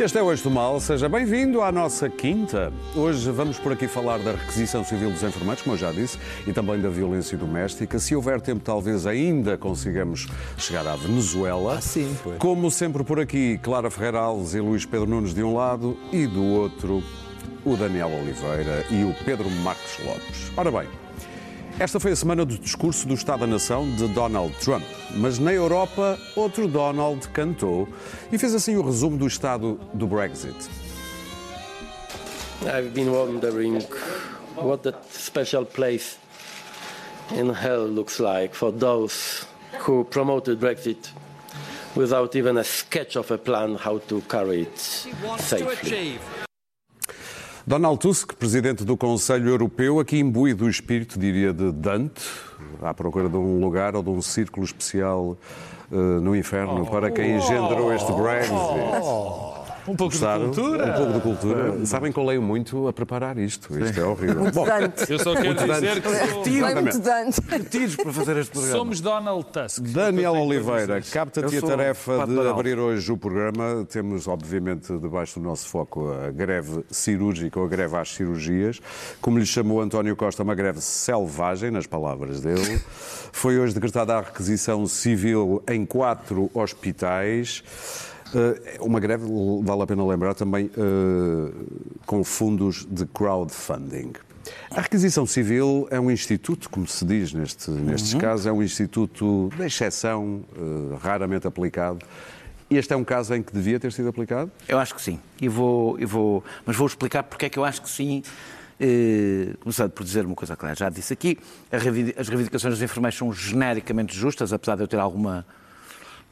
Este é o Eixo do Mal, seja bem-vindo à nossa quinta. Hoje vamos por aqui falar da requisição civil dos enfermeiros, como eu já disse, e também da violência doméstica. Se houver tempo, talvez ainda consigamos chegar à Venezuela. Ah, sim, pois. Como sempre por aqui, Clara Ferreira Alves e Luís Pedro Nunes de um lado e do outro, o Daniel Oliveira e o Pedro Marcos Lopes. Ora bem, esta foi a semana do discurso do Estado da Nação de Donald Trump. Mas na Europa, outro Donald cantou e fez assim o resumo do estado do Brexit. I've been wondering what that special place in hell looks like for those who promoted Brexit without even a sketch of a plan how to carry it safely. Donald Tusk, presidente do Conselho Europeu, aqui imbuído do espírito, diria, de Dante, à procura de um lugar ou de um círculo especial uh, no inferno para quem engendrou este Brexit. Um pouco Gostaram? de cultura. Um pouco de cultura. Sabem que eu leio muito a preparar isto. Isto é horrível. Bom, Dante. Eu só quero dizer que sou- Vai muito Dante. Tiros para fazer este programa. somos Donald Tusk. Daniel Oliveira, capta-te a tarefa de abrir hoje o programa. Temos, obviamente, debaixo do nosso foco a greve cirúrgica ou a greve às cirurgias. Como lhe chamou António Costa, uma greve selvagem, nas palavras dele. Foi hoje decretada a requisição civil em quatro hospitais. Eh, Uma greve, vale a pena lembrar, também eh, com fundos de crowdfunding. A requisição civil é um instituto, como se diz neste, nestes casos, é um instituto de exceção, eh, raramente aplicado. Este é um caso em que devia ter sido aplicado? Eu acho que sim. E vou, e vou, mas vou explicar porque é que eu acho que sim. Começando por dizer uma coisa clara, já disse aqui, as reivindicações dos enfermeiros são genericamente justas, apesar de eu ter alguma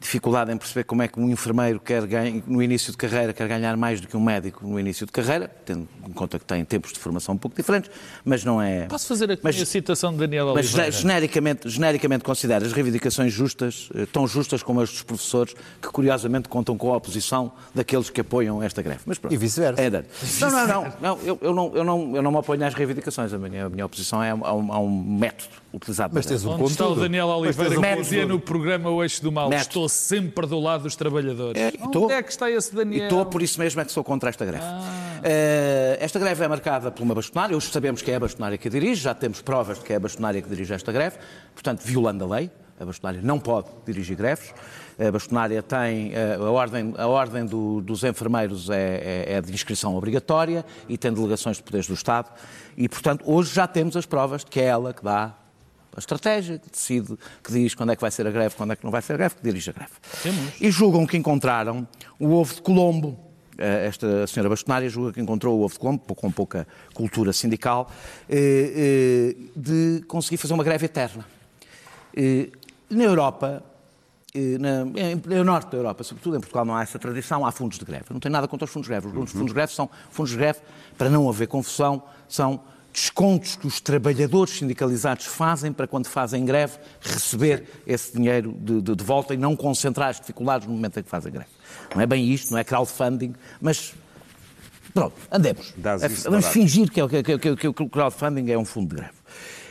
dificuldade em perceber como é que um enfermeiro quer ganhar, no início de carreira quer ganhar mais do que um médico no início de carreira, tendo em conta que tem tempos de formação um pouco diferentes, mas não é... Posso fazer aqui Mas- a citação de Daniel Mas Oliveira? ge- genericamente, genericamente considero as reivindicações justas, eh, tão justas como as dos professores, que curiosamente contam com a oposição daqueles que apoiam esta greve. Mas pronto. E vice-versa. É, não, não, não. não, eu, eu não, eu, não eu não me oponho às reivindicações. A minha, a minha oposição é a, a um, a um método utilizado. Mas tens um Onde está o. Daniel Oliveira um que dizia no programa O Eixo do Mal estou sempre do lado dos trabalhadores. É, e Onde tô. é que está esse E Daniel? estou, por isso mesmo é que sou contra esta greve. Eh, esta greve é marcada por uma bastonária, hoje sabemos que é a bastonária que a dirige, já temos provas de que é a bastonária que dirige esta greve, portanto, violando a lei, a bastonária não pode dirigir greves. A bastonária tem, eh, a ordem, a ordem do- dos enfermeiros é, é- é de inscrição obrigatória e tem delegações de poderes do Estado e, portanto, hoje já temos as provas de que é ela que dá a estratégia, que decide, que diz quando é que vai ser a greve, quando é que não vai ser a greve, que dirige a greve. E julgam que encontraram o ovo de Colombo. Eh, Esta senhora bastonária julga que encontrou o ovo de Colombo, com pouca cultura sindical, eh, eh, de conseguir fazer uma greve eterna. Na Europa, na, no norte da Europa, sobretudo em Portugal, não há essa tradição, há fundos de greve. Não tenho nada contra os fundos de greve. Os fundos de greve são fundos de greve, para não haver confusão, são descontos que os trabalhadores sindicalizados fazem para quando fazem greve receber esse dinheiro de, de- de volta e não concentrar as dificuldades no momento em que fazem greve. Não é bem isto, não é crowdfunding, mas Pronto, andemos. Vamos fingir que, é o- que, que- que- que o crowdfunding é um fundo de greve.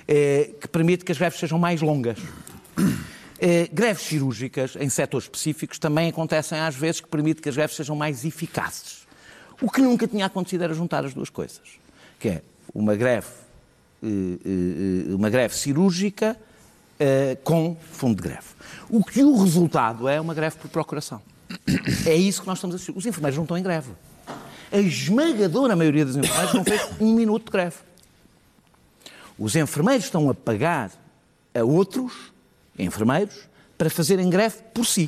É, que permite que as greves sejam mais longas. É, greves cirúrgicas em setores específicos também acontecem às vezes que permite que as greves sejam mais eficazes. O que nunca tinha acontecido era juntar as duas coisas. Que é uma greve, eh, eh, eh, uma greve cirúrgica com fundo de greve. O que o resultado é uma greve por procuração. É isso que nós estamos a assistir. Os enfermeiros não estão em greve. A esmagadora maioria dos enfermeiros não fez um minuto de greve. Os enfermeiros estão a pagar a outros enfermeiros para fazerem greve por si.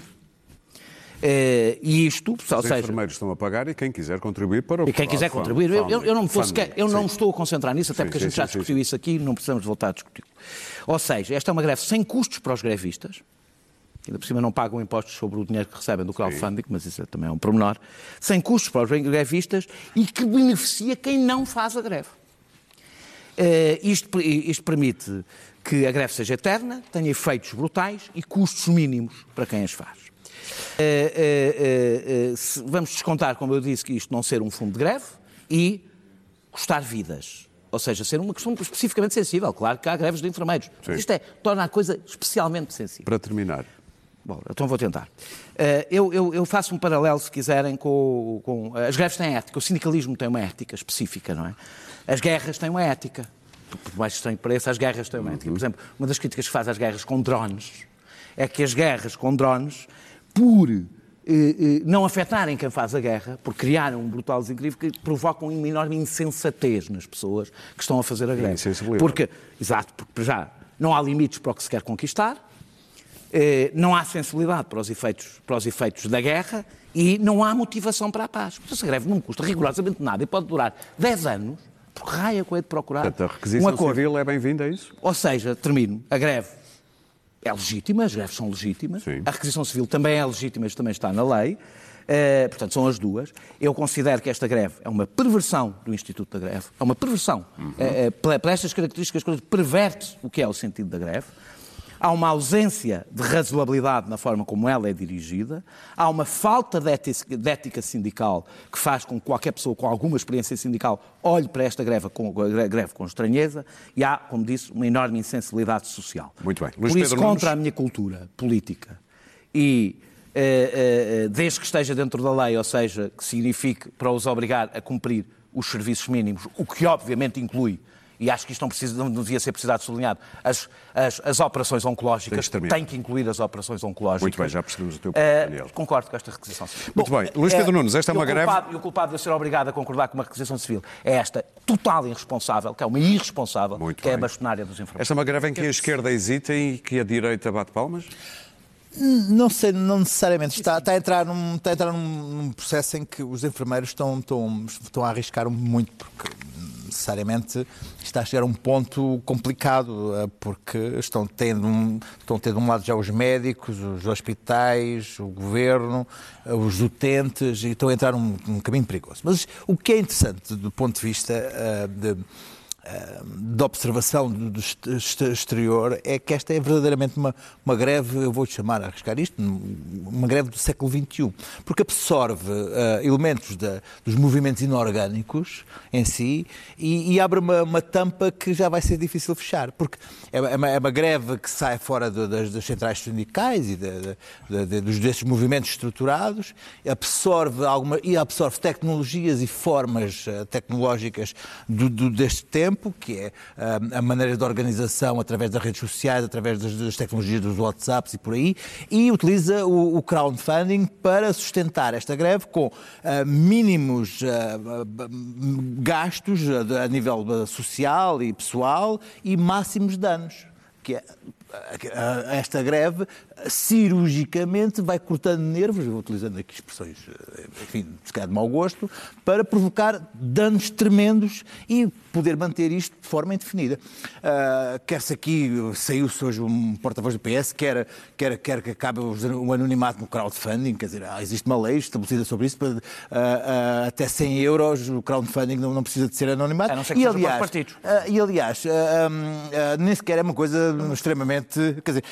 Eh, e isto, ou Os seja, enfermeiros estão a pagar e quem quiser contribuir para o e quem quiser contribuir, eu, eu- eu não, me sequer- eu não sim. estou a concentrar nisso, até Sim, porque a sim, gente já sim, sim, discutiu sim. isso aqui e não precisamos voltar a discutir. Ou seja, esta é uma greve sem custos para os grevistas, ainda por cima não pagam impostos sobre o dinheiro que recebem do crowdfunding, mas isso é- também é um pormenor, sem custos para os grevistas e que beneficia quem não faz a greve. Eh, isto, isto permite que a greve seja eterna, tenha efeitos brutais e custos mínimos para quem as faz. Vamos descontar, como eu disse, que isto não ser um fundo de greve e custar vidas. Ou seja, ser uma questão especificamente sensível. Claro que há greves de enfermeiros. Sim. isto é, torna a coisa especialmente sensível. Para terminar, Bom, então vou tentar. Eh, eu, eu- eu faço um paralelo, se quiserem, com, com- As greves têm ética, o sindicalismo tem uma ética específica, não é? As guerras têm uma ética. Por por mais estranho que pareça, as guerras têm uma ética. Por exemplo, uma das críticas que faz às guerras com drones é que as guerras com drones, por eh, eh, não afetarem quem faz a guerra, por criarem um brutal desequilíbrio que provocam uma enorme insensatez nas pessoas que estão a fazer a greve. insensibilidade. Porque, exato, porque já não há limites para o que se quer conquistar, eh, não há sensibilidade para os, efeitos, para os efeitos da guerra e não há motivação para a paz. Portanto, essa greve não custa rigorosamente nada e pode durar 10 anos, porque raia com é de procurar Portanto, a um requisição acordo. civil é bem-vinda, é isso? Ou seja, termino, a greve é legítima, as greves são legítimas, Sim. a requisição civil também é legítima, isto também está na lei, eh, portanto são as duas. Eu considero que esta greve é uma perversão do Instituto da Greve, é uma perversão. Eh, eh, pela- por estas características, perverte o que é o sentido da greve. Há uma ausência de razoabilidade na forma como ela é dirigida, há uma falta de ética, sindical que faz com que qualquer pessoa com alguma experiência sindical olhe para esta greve com, greve com estranheza e há, como disse, uma enorme insensibilidade social. Muito bem. Luís Por isso, Pedro Nunes. contra a minha cultura política e eh, eh, eh, desde que esteja dentro da lei, ou seja, que signifique para os obrigar a cumprir os serviços mínimos, o que obviamente inclui, e acho que isto não, precisa, não devia ser precisado sublinhado, as, as, as operações oncológicas têm que incluir as operações oncológicas. Muito bem, já percebemos o teu ponto, Eh, Daniel. Concordo com esta requisição civil. Muito bem. Luís Pedro Nunes, esta é uma greve- culpado- E o culpado de eu ser obrigado a concordar com uma requisição civil é esta total irresponsável, que é uma irresponsável, Muito que é a bem. bastonária dos enfermeiros. Esta é uma greve em que a esquerda hesita e que a direita bate palmas? Não sei, não necessariamente. Está, está a entrar, num, está a entrar num, num processo em que os enfermeiros estão, estão, estão a arriscar muito, porque necessariamente está a chegar a um ponto complicado, eh, porque estão tendo, estão tendo de um lado já os médicos, os hospitais, o governo, eh, os utentes, e estão a entrar num, caminho perigoso. Mas o que é interessante do ponto de vista eh, de de observação do, exterior é que esta é verdadeiramente uma, uma greve, eu vou chamar a arriscar isto, uma greve do século XXI, porque absorve eh, elementos dos movimentos inorgânicos em si e, e abre uma, uma tampa que já vai ser difícil fechar, porque é, uma- é uma, é uma greve que sai fora do- das, das centrais sindicais e da- da- da- dos, desses movimentos estruturados, absorve alguma, e absorve tecnologias e formas eh, tecnológicas do- do- deste tempo, que é ah, a maneira de organização através das redes sociais, através das, tecnologias dos WhatsApps e por aí, e utiliza o, crowdfunding para sustentar esta greve com ah, mínimos ah, gastos de- a nível social e pessoal e máximos danos. Que é, esta greve cirurgicamente vai cortando nervos, vou utilizando aqui expressões, eh, enfim, se calhar de mau gosto, para provocar danos tremendos e poder manter isto de forma indefinida. Ah, Quer-se aqui, saiu-se hoje um porta-voz do PS, quer, quer, quer que acabe o anonimato no crowdfunding, quer dizer, existe uma lei estabelecida sobre isso, para, ah, ah, até 100 euros o crowdfunding não, não precisa de ser anonimato. A não ser que e, aliás, partidos. e aliás, nem sequer é uma coisa extremamente. Quer dizer,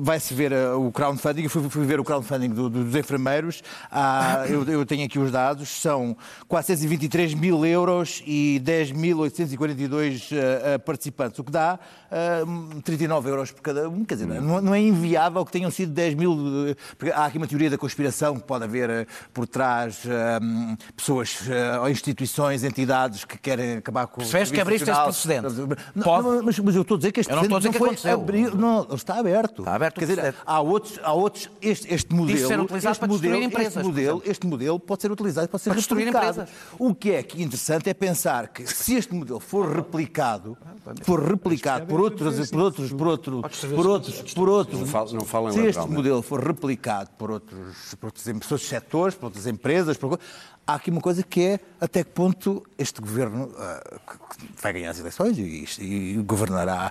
vai-se ver o crowdfunding, eu fui, fui ver o crowdfunding do- do- dos enfermeiros, ah, eu, eu tenho aqui os dados, são 423 mil euros e 10.842 ah, ah, participantes, o que dá ah, 39 euros por cada um. Quer dizer, não, não é inviável que tenham sido 10 mil. eh, Porque há aqui uma teoria da conspiração que pode haver eh, por trás hum, pessoas ou instituições, entidades que querem acabar com o Percebes que abriste este precedente? Não, Pode. não, mas, mas eu estou a dizer que este Eu não precedente que foi aconteceu. não, está aberto. Está aberto Quer dizer, há outros, há outros este, este modelo, ser utilizado este para modelo, empresas, este modelo, este modelo pode ser utilizado, pode ser Para destruir replicado. empresas. O que é que interessante é pensar que se este modelo for replicado, for replicado por outros, por outros, por outros, por outros, por outros, Não fal- não falem se este modelo for replicado por outros, por outros, em- por outros setores, por outras empresas, por... há aqui uma coisa que é até que ponto este governo que- que vai ganhar as eleições e, e governará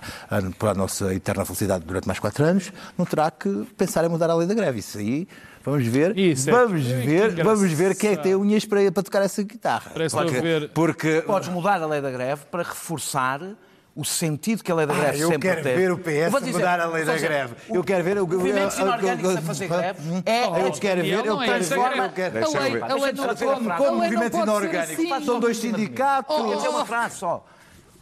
para a nossa eterna felicidade durante mais quatro anos, não terá que pensar em mudar a lei da greve. Isso aí, vamos ver, Isso é- vamos que ver, vamos ver quem é que tem unhas para, para tocar essa guitarra. Parece porque, ver- porque Podes mudar a lei da greve para reforçar o sentido que a lei da greve Ah, eu sempre quero teve. ver o PS dizer, mudar a lei da greve. o- Eu quero ver o movimentos inorgânicos a fazer greve é Eu quero ver, eu Não é quero isso, ver, é eu quero A lei, não como lei não movimentos pode ser inorgânicos. assim. São dois sindicatos. Quer dizer uma frase só.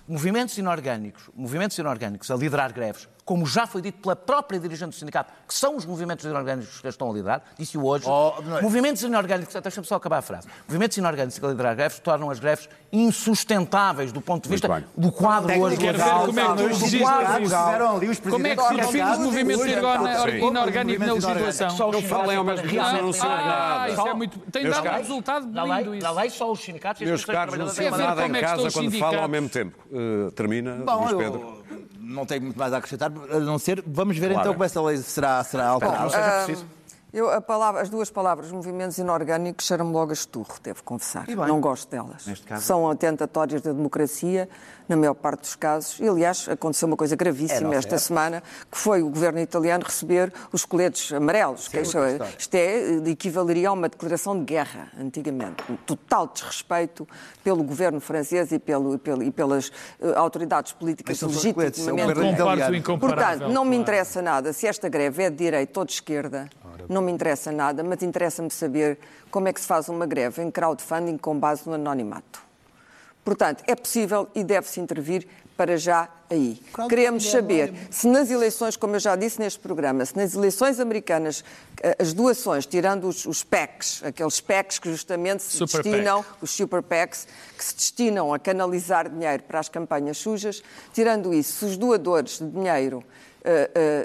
Movimentos inorgânicos, movimentos inorgânicos a liderar greves como já foi dito pela própria dirigente do sindicato, que são os movimentos inorgânicos que estão a liderar, disse-o hoje, Oh, não é- movimentos inorgânicos, deixa-me só acabar a frase, movimentos inorgânicos que a liderar greves tornam as greves insustentáveis do ponto de vista do quadro hoje legal, como é que tu Como é que se define os movimentos orgânicos, inorgânicos na legislação? Só os Não falem ao mesmo tempo, não sei Ah, nada. isso é muito... Tem Meus dado um resultado Na lindo na isso. lei só os sindicatos e as Meus associações caros, não sei nada em é casa os quando falam ao mesmo tempo. Uh, termina, Luís Pedro. Não tenho muito mais a acrescentar, a não ser, vamos ver Claro. então como essa lei será, será alterada. seja preciso. Eu, a palavra- as duas palavras, movimentos inorgânicos, cheiram-me logo a esturro, devo confessar. Bem. Não gosto delas. Neste caso. São atentatórias da democracia, na maior parte dos casos. E, aliás, aconteceu uma coisa É, gravíssima não, esta semana, que foi o governo italiano receber os coletes amarelos. que isto, é- isto é, equivaleria a uma declaração de guerra, antigamente. Um total desrespeito pelo governo francês e, pelo, e pelo- e pelas eh, autoridades políticas é incomparável. Portanto, não me interessa nada se esta greve é de direita ou de esquerda, não me interessa nada, mas interessa-me saber como é que se faz uma greve em crowdfunding com base no anonimato. Portanto, é possível e deve-se intervir para já aí. Queremos é saber anónimo. se nas eleições, como eu já disse neste programa, se nas eleições americanas eh, as doações, tirando os, os PACs, aqueles PACs que justamente se Super destinam, os super PACs, que se destinam a canalizar dinheiro para as campanhas sujas, tirando isso, se os doadores de dinheiro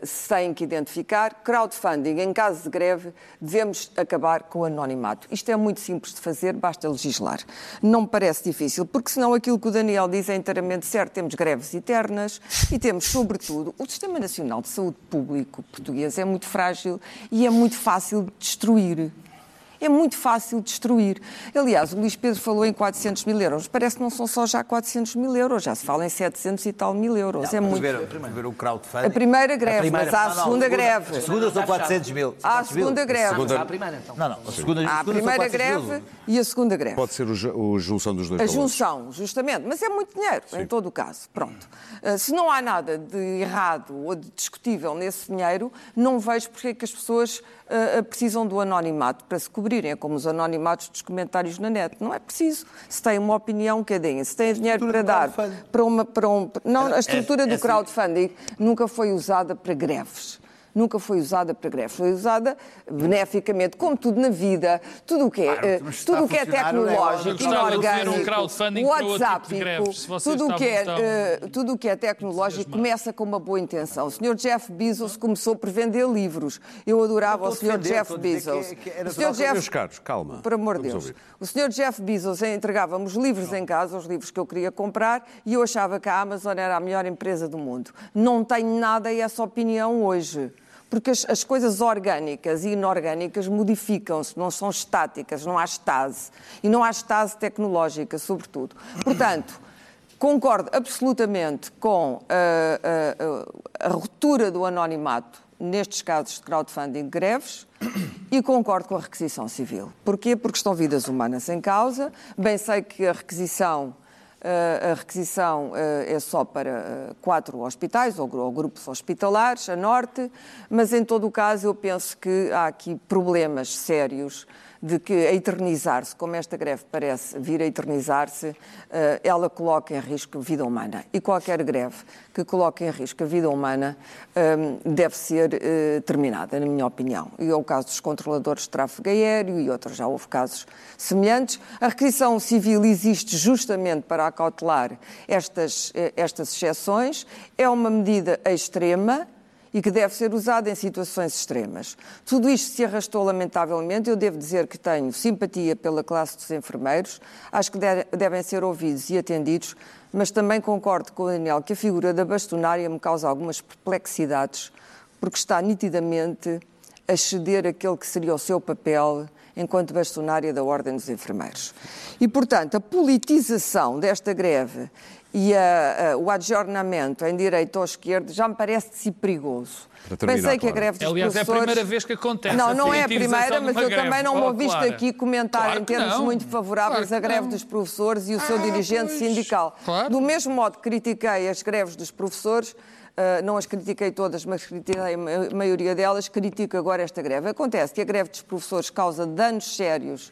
se têm que identificar, crowdfunding, em caso de greve, devemos acabar com o anonimato. Isto é muito simples de fazer, basta legislar. Não me parece difícil, porque senão aquilo que o Daniel diz é inteiramente certo. Temos greves eternas e temos, sobretudo, o Sistema Nacional de Saúde Público português é muito frágil e é muito fácil de destruir. É muito fácil destruir. Aliás, o Luís Pedro falou em 400 mil euros. Parece que não são só já 400 mil euros, já se fala em 700 e tal mil euros. é Vamos muito. ver, vamos ver o crowdfunding. A primeira greve, A primeira- mas há a não, não, segunda a greve. A segunda são 400 mil. Há a 400 mil. segunda greve. Vamos à primeira, então. Não, não, a segunda, Há a segunda primeira 400 mil. greve e a segunda greve. Pode ser o junção dos dois A valores. junção, justamente, mas é muito dinheiro, em todo o caso. Pronto. Uh, se não há nada de errado ou de discutível nesse dinheiro, não vejo porque é que as pessoas uh, precisam do anonimato para se cobrirem. É como os anonimatos dos comentários na net. Não é preciso. Se têm uma opinião, que deem. Se têm dinheiro para dar para uma. Para um, não, a estrutura do essa- crowdfunding nunca foi usada para greves. Nunca foi usada para greves, foi usada beneficamente, como tudo na vida, tudo o que é, está tudo o que é a o tecnológico, Eu um inorgânico, tipo de WhatsApp, greves, vocês tudo o que é, tudo o que é tecnológico começa com uma boa intenção. O Sr. Jeff Bezos começou por vender livros. Eu adorava o estou a Sr. Jeff a Bezos. que é- que O Sr. Jeff Meus caros, calma. por amor de Deus. ouvir. O Sr. Jeff Bezos entregava-me os livros em casa, os livros que eu queria comprar, e eu achava que a Amazon era a melhor empresa do mundo. Não tenho nada essa opinião hoje. Porque as, as coisas orgânicas e inorgânicas modificam-se, não são estáticas, não há estase. E não há estase tecnológica, sobretudo. Portanto, concordo absolutamente com ah, ah, ah, a ruptura do anonimato nestes casos de crowdfunding greves e concordo com a requisição civil. Porquê? Porque estão vidas humanas em causa. Bem sei que a requisição, a requisição eh, é só para eh, quatro hospitais ou grupos hospitalares, a norte, mas em todo o caso eu penso que há aqui problemas sérios de que a eternizar-se, como esta greve parece vir a eternizar-se, eh, ela coloca em risco a vida humana. E qualquer greve que coloque em risco a vida humana eh, deve ser eh, terminada, na minha opinião. E é o caso dos controladores de tráfego aéreo e outros, já houve casos semelhantes. A requisição civil existe justamente para acautelar estas, estas exceções. É uma medida extrema, e que deve ser usada em situações extremas. Tudo isto se arrastou lamentavelmente. Eu devo dizer que tenho simpatia pela classe dos enfermeiros, acho que de- devem ser ouvidos e atendidos, mas também concordo com o Daniel que a figura da bastonária me causa algumas perplexidades, porque está nitidamente a ceder aquele que seria o seu papel enquanto bastonária da Ordem dos Enfermeiros. E, portanto, a politização desta greve e a- a- o adjornamento em direita ou esquerda já me parece de si perigoso. Terminar, Pensei que a greve dos Aliás, é a professores... primeira vez que acontece Não, não é a primeira, mas eu greve. também não me Oh, ouviste Clara. aqui comentar Claro em que termos não. muito favoráveis Claro a greve não. dos professores e o seu Ah, dirigente pois. sindical. Claro. Do mesmo modo que critiquei as greves dos professores, ah, não as critiquei todas, mas critiquei a maioria delas, critico agora esta greve. Acontece que a greve dos professores causa danos sérios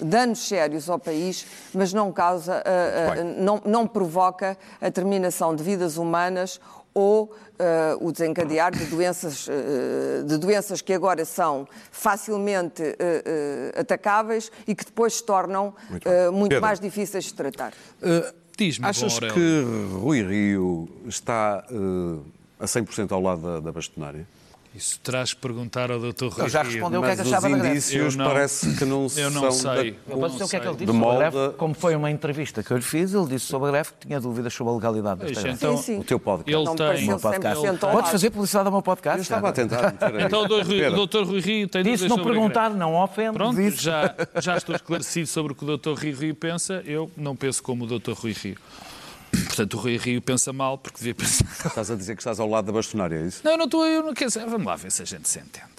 danos sérios ao país, mas não causa, ah, Muito não, não provoca a terminação de vidas humanas ou uh, o desencadear de doenças, uh, de doenças que agora são facilmente uh, atacáveis e que depois se tornam muito, muito mais difíceis de tratar. Diz-me, Achas que Rui Rio está a 100% ao lado da, da bastonária? Isso terás que perguntar ao Dr. Rui já respondeu o que é que achava da greve. indícios não, parece que não eu não são sei. Da, eu posso dizer o que é que ele disse sobre a greve. Como foi uma entrevista que eu lhe fiz, ele disse sobre a greve que tinha dúvidas sobre a legalidade desta greve. Então, sim, sim. O teu podcast. Ele não tem. O podcast. Podes fazer publicidade ao meu podcast? Eu estava a tentar. então o Dr. Rui Rio tem disse não perguntar, não ofende. Pronto, já, já estou esclarecido sobre o que o Dr. Rui Rio pensa. Eu não penso como o Dr. Rui Rio. Portanto, o Rui Rio pensa mal porque devia pensar. Estás a dizer que estás ao lado da bastonária, é isso? Não, não estou. Eu não quero dizer. Vamos lá ver se a gente se entende.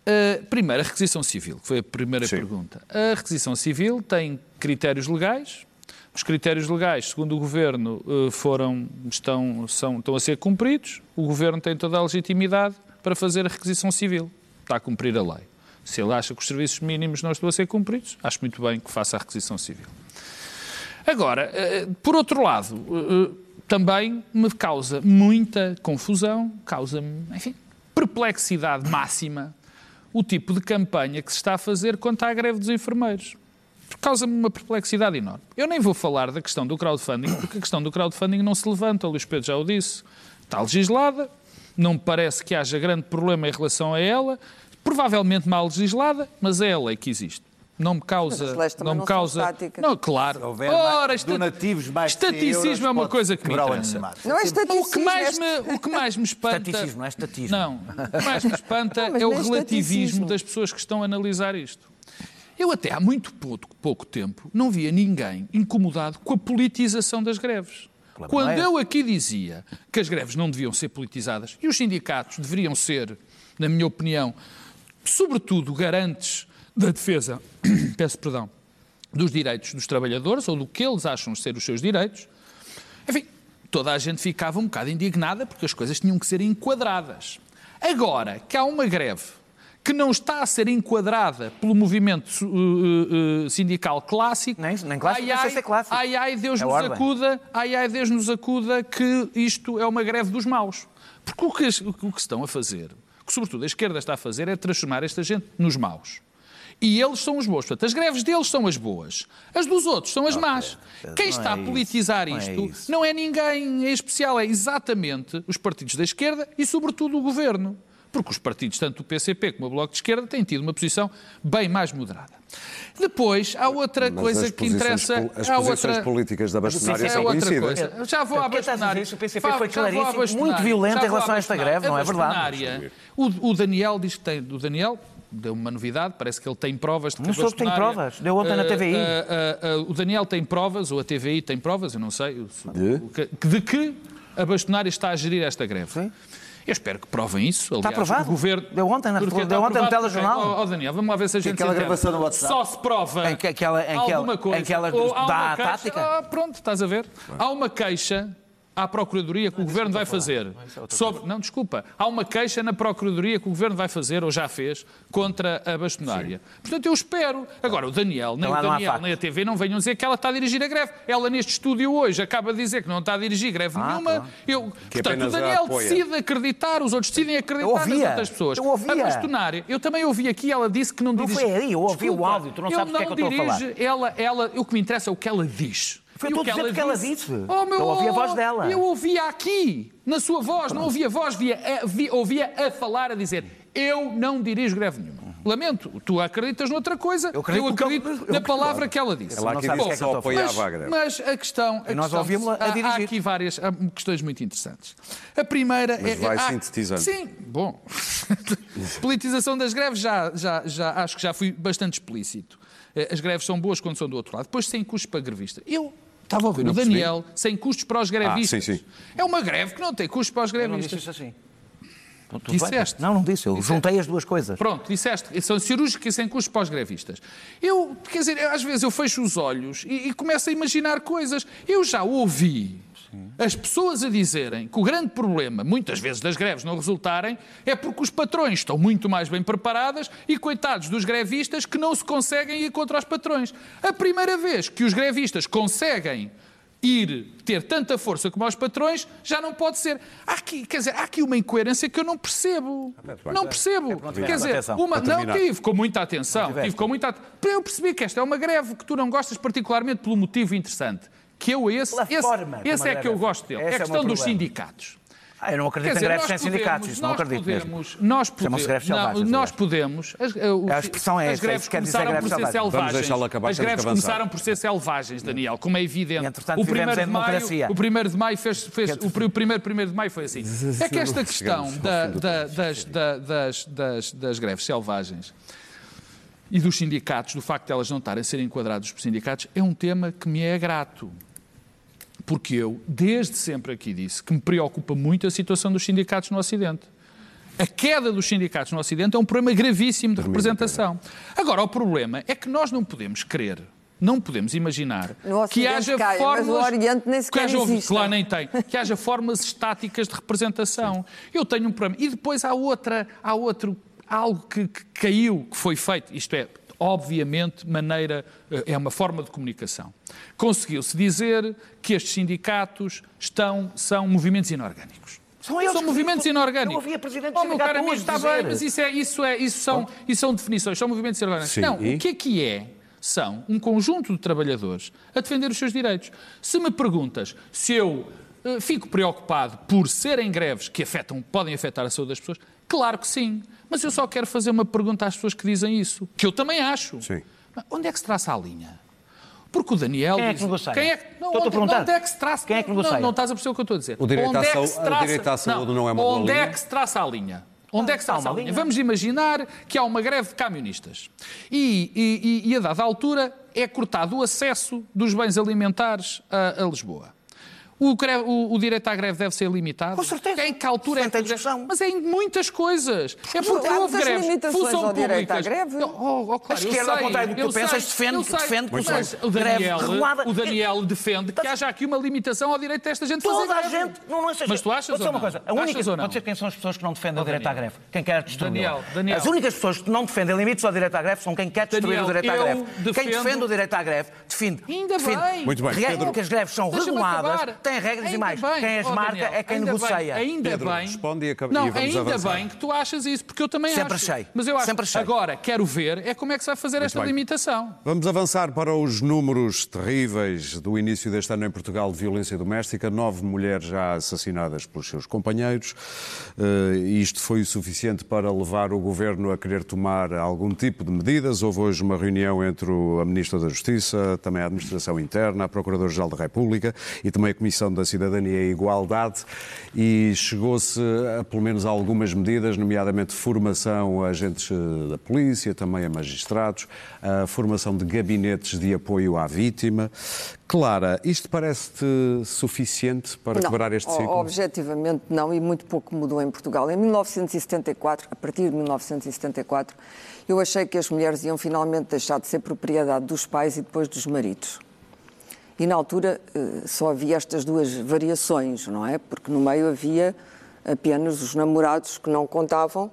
Uh, primeiro, a requisição civil, que foi a primeira Sim. pergunta. A requisição civil tem critérios legais. Os critérios legais, segundo o Governo, uh, foram, estão, são, estão a ser cumpridos. O Governo tem toda a legitimidade para fazer a requisição civil. Está a cumprir a lei. Se ele acha que os serviços mínimos não estão a ser cumpridos, acho muito bem que faça a requisição civil. Agora, eh, por outro lado, eh, também me causa muita confusão, causa-me, enfim, perplexidade máxima o tipo de campanha que se está a fazer quanto à greve dos enfermeiros. Causa-me uma perplexidade enorme. Eu nem vou falar da questão do crowdfunding, porque a questão do crowdfunding não se levanta, o Luís Pedro já o disse. Está legislada, não me parece que haja grande problema em relação a ela, provavelmente mal legislada, mas é a lei que existe não me causa. não me causa. Não, claro. Ora, esta... donativos mais estaticismo é uma coisa que me interessa. Não é estaticismo. O que mais me, o que mais me espanta. Estaticismo, não é estatismo. Não. O que mais me espanta não, é o é relativismo das pessoas que estão a analisar isto. Eu até há muito pouco, pouco tempo não via ninguém incomodado com a politização das greves. Quando eu aqui dizia que as greves não deviam ser politizadas e os sindicatos deveriam ser, na minha opinião, sobretudo garantes da defesa, peço perdão, dos direitos dos trabalhadores ou do que eles acham ser os seus direitos. Enfim, toda a gente ficava um bocado indignada porque as coisas tinham que ser enquadradas. Agora que há uma greve que não está a ser enquadrada pelo movimento uh, uh, sindical clássico. Nem, nem clássico, ai, ai, clássico. Ai, ai, Deus é nos ordem. acuda, ai, ai, Deus nos acuda que isto é uma greve dos maus. Porque o que, o que estão a fazer, o que sobretudo a esquerda está a fazer, é transformar esta gente nos maus. E eles são os bons. Portanto, as greves deles são as boas. As dos outros são as okay. más. Quem não está é a politizar isso. isto não é, não é ninguém em especial, é exatamente os partidos da esquerda e, sobretudo, o governo. Porque os partidos, tanto o PCP como o Bloco de Esquerda, têm tido uma posição bem mais moderada. Depois, há outra Mas coisa que interessa. As há posições outra... políticas da bastonária são conhecidas. Coisa. Já vou à bastonária. O PCP foi claríssimo, muito violento em relação a esta greve, não é verdade? O, o Daniel diz que tem. O Daniel, deu uma novidade, parece que ele tem provas de que não a tem provas, deu ontem uh, na TVI. Uh, uh, o Daniel tem provas, ou a TVI tem provas, eu não sei, de, de que a bastonária está a gerir esta greve. Sim. Eu espero que provem isso. Aliás, está aprovado. O governo... Deu ontem, na, deu ontem no telejornal. Ó oh, Daniel, vamos lá ver se a gente Aquela gravação no WhatsApp. Só se prova em que, aquela, em alguma coisa. Em que ela dá a tática. Ah, pronto, estás a ver? Há uma queixa à Procuradoria que o Governo vai fazer sobre... Não, desculpa. Há uma queixa na Procuradoria que o Governo vai fazer, ou já fez, contra a bastonária. Portanto, eu espero. Agora, o Daniel, nem o Daniel, nem a TV não venham dizer que ela está a dirigir a greve. Ela, neste estúdio hoje, acaba de dizer que não está a dirigir greve ah, nenhuma. Eu, que portanto, o Daniel decide acreditar, os outros decidem acreditar nas outras pessoas. Eu ouvia. A bastonária, eu também ouvi aqui, ela disse que não dirige... Não foi aí, eu ouvi Desculpa, o áudio, tu não sabes o que é que eu estou a falar. Ela, ela, o que me interessa é o que ela diz. Foi todo o que, que ela disse. Oh, meu, eu ouvi a voz dela. Eu ouvia aqui, na sua voz, Pronto. não ouvia a voz, via, via, ouvia a falar, a dizer eu não dirijo greve nenhuma. Lamento, tu acreditas noutra coisa, eu acredito, eu acredito eu, na palavra que ela disse. Ela aqui disse que só apoiava a greve. Mas a questão... A nós ouvimos a dirigir. Há, aqui várias há questões muito interessantes. A primeira mas é... vai há, sintetizando. Sim, bom. Politização das greves, já, já, já, acho que já fui bastante explícito. Eh, as greves são boas quando são do outro lado. Depois, sem custos para grevista. Eu Estava a ouvir o Daniel, sem custos para os grevistas. Ah, sim, sim. É uma greve que não tem custos para os grevistas. Eu não disse isso assim. Tudo disseste. Bem. Não, não disse. Eu disseste. juntei as duas coisas. Pronto, disseste. São cirúrgicos e sem custos para os grevistas. Eu, quer dizer, às vezes eu fecho os olhos e, e começo a imaginar coisas. Eu já ouvi as pessoas a dizerem que o grande problema, muitas vezes, das greves não resultarem, é porque os patrões estão muito mais bem preparadas e coitados dos grevistas que não se conseguem ir contra os patrões. A primeira vez que os grevistas conseguem ir ter tanta força como aos patrões, já não pode ser. Há aqui, quer dizer, há aqui uma incoerência que eu não percebo. Não percebo. Quer dizer, uma, Para não tive com muita atenção. Tive com muita at- Eu percebi que esta é uma greve que tu não gostas particularmente pelo motivo interessante. Que eu esse, Pela esse, forma esse a é que eu é gosto dele. É a é o questão meu dos sindicatos. Ah, eu não acredito Quer em dizer, greves nós sem podemos- sindicatos, isso não nós acredito mesmo. podemos, Nós podemos, Chamam-se greves não, selvagens, Nós podemos. As, o- A expressão é as essa, greves quer dizer começaram por ser selvagens. Acabar, As greves começaram por ser selvagens, Daniel, como é evidente. Entretanto, o primeiro em de maio, democracia. o primeiro de maio fez, fez o pri- o primeiro primeiro de maio foi assim. É que esta questão da- da- das, da- das, das, das greves selvagens e dos sindicatos, do facto de elas não estarem a ser enquadradas por sindicatos, é um tema que me é grato. Porque eu, desde sempre aqui disse, que me preocupa muito a situação dos sindicatos no Ocidente. A queda dos sindicatos no Ocidente é um problema gravíssimo de representação. Agora, o problema é que nós não podemos querer, não podemos imaginar que haja cai, nem que sequer haja, existe. Lá nem tem. Que haja formas estáticas de representação. Eu tenho um problema. E depois há outra, há outro, há algo que, que caiu, que foi feito, isto é, obviamente, maneira, eh, é uma forma de comunicação. Conseguiu-se dizer que estes sindicatos estão, são movimentos inorgânicos. São eles São movimentos dizem. inorgânicos. Eu ouvi a Presidente oh, meu caro amigo, está dizer. bem, mas isso, é, isso, é, isso, são, isso são definições, são movimentos inorgânicos. Sim, Não, e? o que é que é? São um conjunto de trabalhadores a defender os seus direitos. Se me perguntas se eu fico preocupado por serem greves que afetam, podem afetar a saúde das pessoas, claro que sim. Mas eu só quero fazer uma pergunta às pessoas que dizem isso, que eu também acho. Sim. Mas Onde é que se traça a linha? Porque o Daniel. Quem é que diz- negocia? Quem é que... Não, onde, perguntar. onde é que se traça? Quem é que Não, negocia? Não, estás a perceber o que eu estou a dizer. O direito onde à é se o traça... direito à saúde não é uma boa Onde é que se traça a linha? Onde é que traça a linha. Vamos imaginar que há uma greve de camionistas e, e- e- e a dada altura é cortado o acesso dos bens alimentares a, a Lisboa. O, greve- o- o direito à greve deve ser limitado? Com certeza. Em que altura Sem é que- discussão. Mas é em muitas coisas. É porque Há houve greves. limitações Função ao direito à greve. Oh, oh, claro, A esquerda, ao contrário do que tu pensas, defende- sei. defende Mas posições o greve Daniel, regulada. o Daniel defende que haja aqui uma limitação ao direito desta gente fazer Toda a greve. gente. Não, não é Mas tu achas ou uma não? coisa. A única, Achas ou não? Pode ser quem são as pessoas que não defendem o direito à greve. Quem quer destruir. Daniel, Daniel. As únicas pessoas que não defendem limites ao direito à greve são quem quer destruir Daniel, o direito à greve. Quem defende o direito à greve defende. Ainda defende. bem. Muito bem, Regra- Pedro. que as greves são reguladas, têm regras e Ainda mais. bem. Quem as Oh, marca Daniel, é quem ainda negocia. Bem, ainda Pedro, bem. responde e acaba- Não, e ainda avançar. bem que tu achas isso, porque eu também Sempre acho. achei. Mas eu acho. Sempre achei. Agora, quero ver é como é que se vai fazer esta bem. limitação. Vamos avançar para os números terríveis do início deste ano em Portugal de violência doméstica. Nove mulheres já assassinadas pelos seus companheiros. Eh, isto foi o suficiente para levar o governo a querer tomar algum tipo de medidas. Houve hoje uma reunião entre a Ministra da Justiça, também a Administração Interna, a Procuradora-Geral da República e também a Comissão da Cidadania e Igualdade. E chegou-se a pelo menos a algumas medidas, nomeadamente formação a agentes eh, da polícia, também a magistrados, a formação de gabinetes de apoio à vítima. Clara, isto parece-te suficiente para Não, quebrar este ciclo? objetivamente não, e muito pouco mudou em Portugal. Em 1974, a partir de 1974, eu achei que as mulheres iam finalmente deixar de ser propriedade dos pais e depois dos maridos. E na altura eh, só havia estas duas variações, não é? Porque no meio havia apenas os namorados que não contavam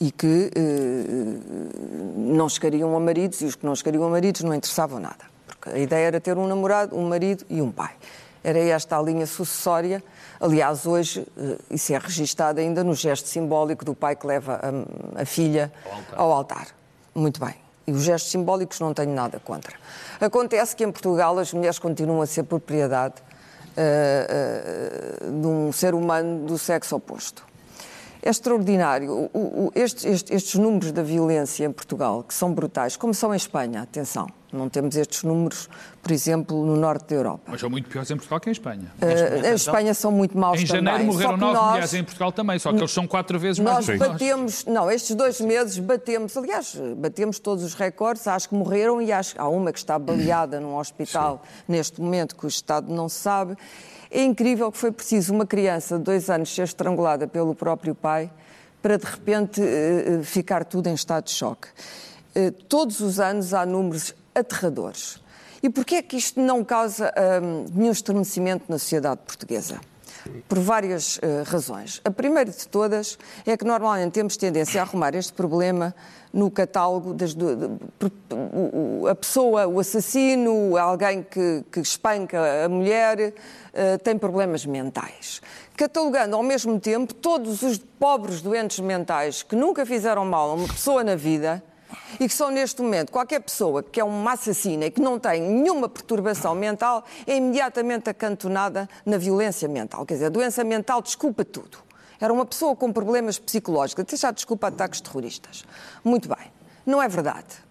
e que eh, não chegariam a maridos, e os que não chegariam a maridos não interessavam nada. Porque a ideia era ter um namorado, um marido e um pai. Era esta a linha sucessória. Aliás, hoje eh, isso é registado ainda no gesto simbólico do pai que leva a, a filha ao altar. Muito bem. E os gestos simbólicos não tenho nada contra. Acontece que em Portugal as mulheres continuam a ser propriedade eh, eh, de um ser humano do sexo oposto. É extraordinário. O- o- estes- estes números da violência em Portugal, que são brutais, como são em Espanha, atenção, não temos estes números, por exemplo, no norte da Europa. Mas são muito piores em Portugal que em Espanha. Em Espanha são muito maus Em também. janeiro só morreram nove nós- mulheres em Portugal também, só que eles são quatro vezes mais nós que nós. batemos, não, estes dois meses batemos, aliás, batemos todos os recordes, acho que morreram e acho, há uma que está baleada num hospital neste momento, que o Estado não sabe. É incrível que foi preciso uma criança de dois anos ser estrangulada pelo próprio pai para de repente eh, eh, ficar tudo em estado de choque. Todos os anos há números aterradores. E porquê é que isto não causa hum, nenhum estremecimento na sociedade portuguesa? por várias uh, razões. A primeira de todas é que normalmente temos tendência a arrumar este problema no catálogo das de, de, a pessoa, o assassino, alguém que, que espanca a mulher, uh, tem problemas mentais. Catalogando ao mesmo tempo todos os pobres doentes mentais que nunca fizeram mal a uma pessoa na vida e que são neste momento, qualquer pessoa que é uma assassina e que não tem nenhuma perturbação mental é imediatamente acantonada na violência mental. Quer dizer, a doença mental desculpa tudo. Era uma pessoa com problemas psicológicos, até já desculpa ataques terroristas. Muito bem. Não é verdade.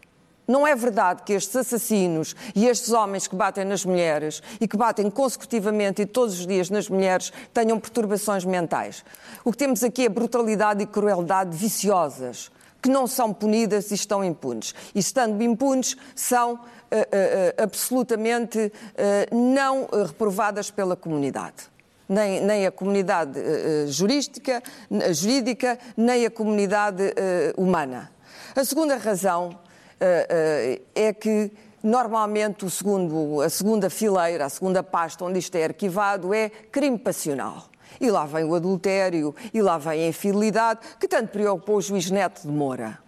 Não é verdade que estes assassinos e estes homens que batem nas mulheres e que batem consecutivamente e todos os dias nas mulheres tenham perturbações mentais. O que temos aqui é brutalidade e crueldade viciosas que não são punidas e estão impunes. E estando impunes, são uh, uh, absolutamente uh, não reprovadas pela comunidade. Nem, nem a comunidade jurídica, jurídica, nem a comunidade humana. A segunda razão é que normalmente segundo, a segunda fileira, a segunda pasta onde isto é arquivado é crime passional. E lá vem o adultério, e lá vem a infidelidade, que tanto preocupou o juiz Neto de Moura.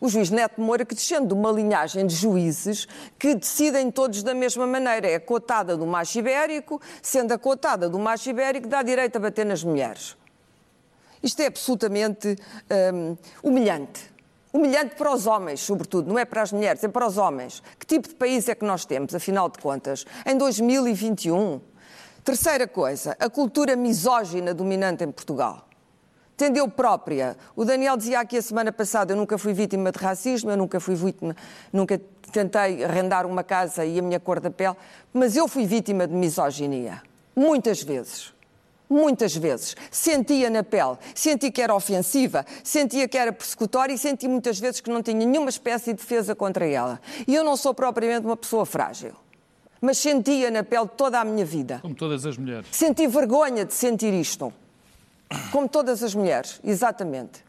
O juiz Neto de Moura, que descende de uma linhagem de juízes que decidem todos da mesma maneira. É a cotada do macho ibérico, sendo a cotada do macho ibérico, dá direito a bater nas mulheres. Isto é absolutamente hum, humilhante. Humilhante para os homens, sobretudo, não é para as mulheres, é para os homens. Que tipo de país é que nós temos, afinal de contas, em 2021? Terceira coisa, a cultura misógina dominante em Portugal. Tendeu própria. O Daniel dizia aqui a semana passada: eu nunca fui vítima de racismo, eu nunca fui vítima, nunca tentei arrendar uma casa e a minha cor da pele, mas eu fui vítima de misoginia. Muitas vezes. Muitas vezes. Sentia na pele, senti que era ofensiva, sentia que era persecutória e senti muitas vezes que não tinha nenhuma espécie de defesa contra ela. E eu não sou propriamente uma pessoa frágil mas sentia na pele toda a minha vida. Como todas as mulheres. Senti vergonha de sentir isto. Como todas as mulheres, exatamente.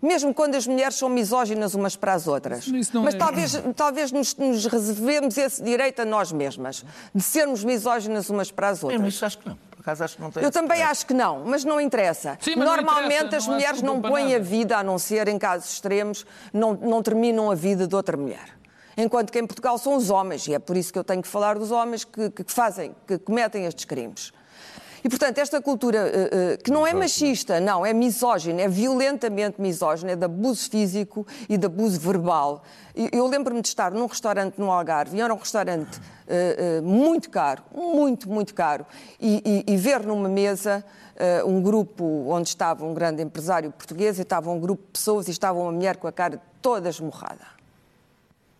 Mesmo quando as mulheres são misóginas umas para as outras. Mas é... talvez, talvez nos, nos, reservemos esse direito a nós mesmas, de sermos misóginas umas para as outras. Eu isso acho que não. Por acaso acho que não tem Eu também direito. acho que não, mas não interessa. Sim, mas Normalmente não interessa, as mulheres não, não põem a vida, a não ser em casos extremos, não, não terminam a vida de outra mulher. Enquanto que em Portugal são os homens, e é por isso que eu tenho que falar dos homens que, que fazem, que cometem estes crimes. E, portanto, esta cultura uh, uh, que não é machista, não, é misógina, é violentamente misógina, é de abuso físico e de abuso verbal. Eu lembro-me de estar num restaurante no Algarve, e era um restaurante uh, muito caro, muito, muito caro, e, e, e ver numa mesa um grupo onde estava um grande empresário português e estava um grupo de pessoas e estava uma mulher com a cara toda esmorrada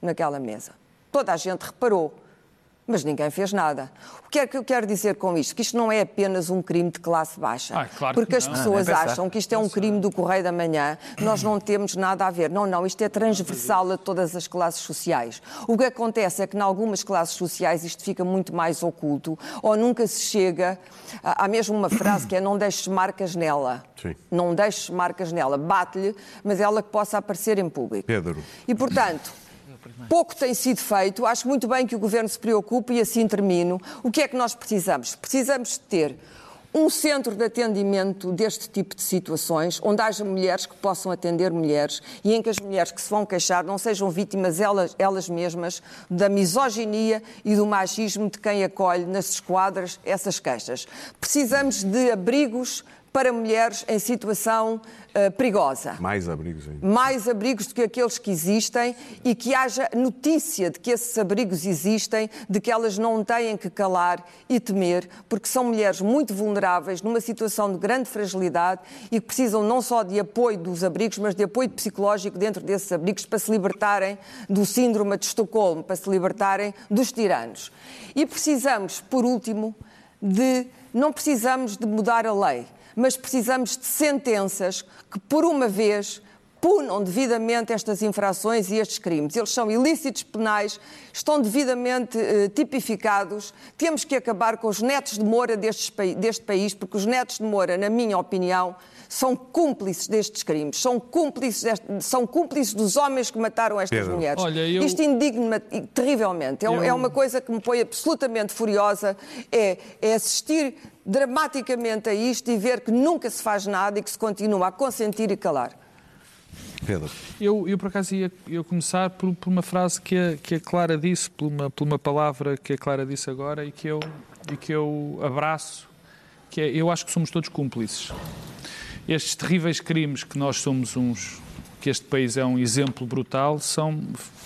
naquela mesa. Toda a gente reparou, mas ninguém fez nada. O que é que eu quero dizer com isto? Que isto não é apenas um crime de classe baixa. Ah, claro porque as pessoas ah, acham que isto é um crime do Correio da Manhã, nós não temos nada a ver. Não, não, isto é transversal a todas as classes sociais. O que acontece é que, em algumas classes sociais, isto fica muito mais oculto, ou nunca se chega. Há mesmo uma frase que é: não deixes marcas nela. Sim. Não deixes marcas nela. Bate-lhe, mas ela que possa aparecer em público. Pedro. E, portanto. Pouco tem sido feito, acho muito bem que o Governo se preocupe e assim termino. O que é que nós precisamos? Precisamos de ter um centro de atendimento deste tipo de situações, onde haja mulheres que possam atender mulheres e em que as mulheres que se vão queixar não sejam vítimas elas, elas mesmas da misoginia e do machismo de quem acolhe nas esquadras essas queixas. Precisamos de abrigos para mulheres em situação uh, perigosa. Mais abrigos ainda. Mais abrigos do que aqueles que existem e que haja notícia de que esses abrigos existem, de que elas não têm que calar e temer, porque são mulheres muito vulneráveis, numa situação de grande fragilidade e que precisam não só de apoio dos abrigos, mas de apoio psicológico dentro desses abrigos para se libertarem do síndrome de Estocolmo, para se libertarem dos tiranos. E precisamos, por último, de. Não precisamos de mudar a lei mas precisamos de sentenças que, por uma vez, punam devidamente estas infrações e estes crimes. Eles são ilícitos penais, estão devidamente eh, tipificados. Temos que acabar com os netos de Moura destes, deste país, porque os netos de Moura, na minha opinião, são cúmplices destes crimes, são cúmplices, deste, são cúmplices dos homens que mataram estas Pedro. mulheres. Olha, eu... Isto indigna terrivelmente. É, eu... é, uma coisa que me põe absolutamente furiosa, é, é assistir dramaticamente a isto e ver que nunca se faz nada e que se continua a consentir e calar. Pedro. Eu, eu por acaso ia, ia começar por, por, uma frase que a, que a Clara disse, por uma, por uma palavra que a Clara disse agora e que eu, e que eu abraço, que é, eu acho que somos todos cúmplices. Estes terríveis crimes que nós somos uns, que este país é um exemplo brutal, são,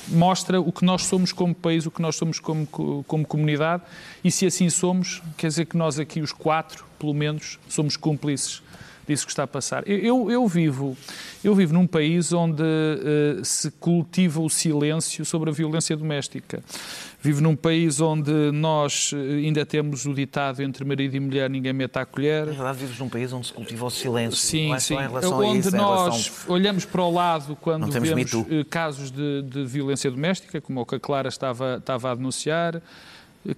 mostra o que nós somos como país, o que nós somos como, como comunidade, e se assim somos, quer dizer que nós aqui, os quatro, pelo menos, somos cúmplices disso que está a passar. Eu, eu, vivo, eu vivo num país onde uh, se cultiva o silêncio sobre a violência doméstica. Vivo num país onde nós eh, ainda temos o ditado entre marido e mulher, ninguém mete a colher. Na verdade, vives num país onde se cultiva o silêncio. Sim, é sim. onde isso, nós relação... olhamos para o lado quando vemos eh, casos de, de, violência doméstica, como o que a Clara estava, estava a denunciar.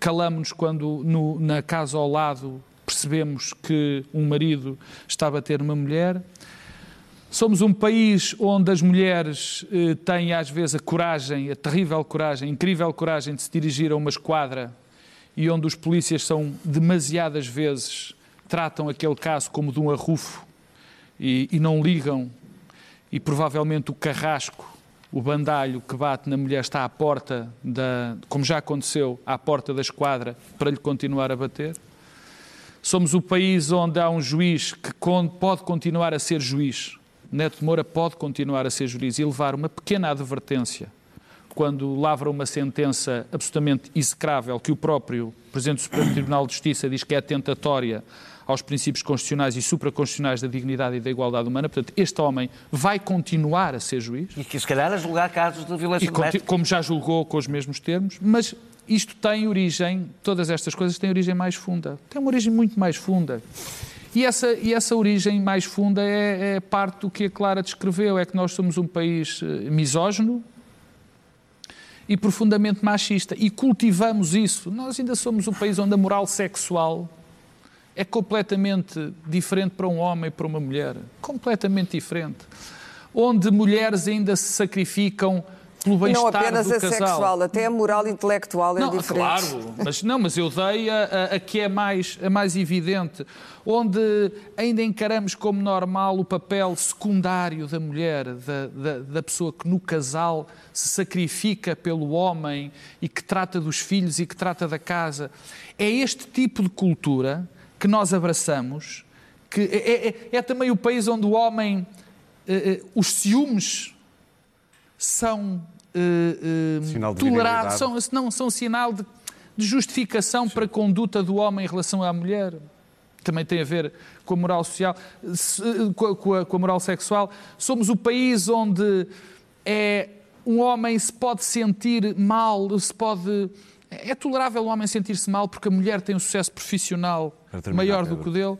Calamos-nos quando no, na casa ao lado percebemos que um marido está a bater uma mulher. Somos um país onde as mulheres eh, têm às vezes a coragem, a terrível coragem, a incrível coragem de se dirigir a uma esquadra e onde os polícias são demasiadas vezes tratam aquele caso como de um arrufo e, e não ligam e provavelmente o carrasco, o bandalho que bate na mulher está à porta da, como já aconteceu, à porta da esquadra para lhe continuar a bater. Somos o país onde há um juiz que pode continuar a ser juiz Neto Moura pode continuar a ser juiz e levar uma pequena advertência quando lavra uma sentença absolutamente execrável que o próprio Presidente do Supremo Tribunal de Justiça diz que é tentatória aos princípios constitucionais e supraconstitucionais da dignidade e da igualdade humana. Portanto, este homem vai continuar a ser juiz. E que se calhar a julgar casos de violência e, doméstica. Como já julgou com os mesmos termos, mas isto tem origem, todas estas coisas têm origem mais funda. Tem uma origem muito mais funda. E essa, e essa origem mais funda é, é parte do que a Clara descreveu: é que nós somos um país eh, misógino e profundamente machista. E cultivamos isso. Nós ainda somos um país onde a moral sexual é completamente diferente para um homem e para uma mulher. Completamente diferente. Onde mulheres ainda se sacrificam pelo bem-estar Não apenas a sexual, até a moral intelectual é não, diferente. Claro, mas não, mas eu dei a, a, a, que é mais, a mais evidente, onde ainda encaramos como normal o papel secundário da mulher, da, da, da pessoa que no casal se sacrifica pelo homem e que trata dos filhos e que trata da casa. É este tipo de cultura que nós abraçamos, que é, é, é também o país onde o homem, eh, eh, os ciúmes são uh, uh, tolerados, são, não, são sinal de, de justificação Sim. para a conduta do homem em relação à mulher. Também tem a ver com a moral social, com a, com a moral sexual. Somos o país onde é um homem se pode sentir mal, se pode. É tolerável o homem sentir-se mal porque a mulher tem um sucesso profissional maior do que o dele.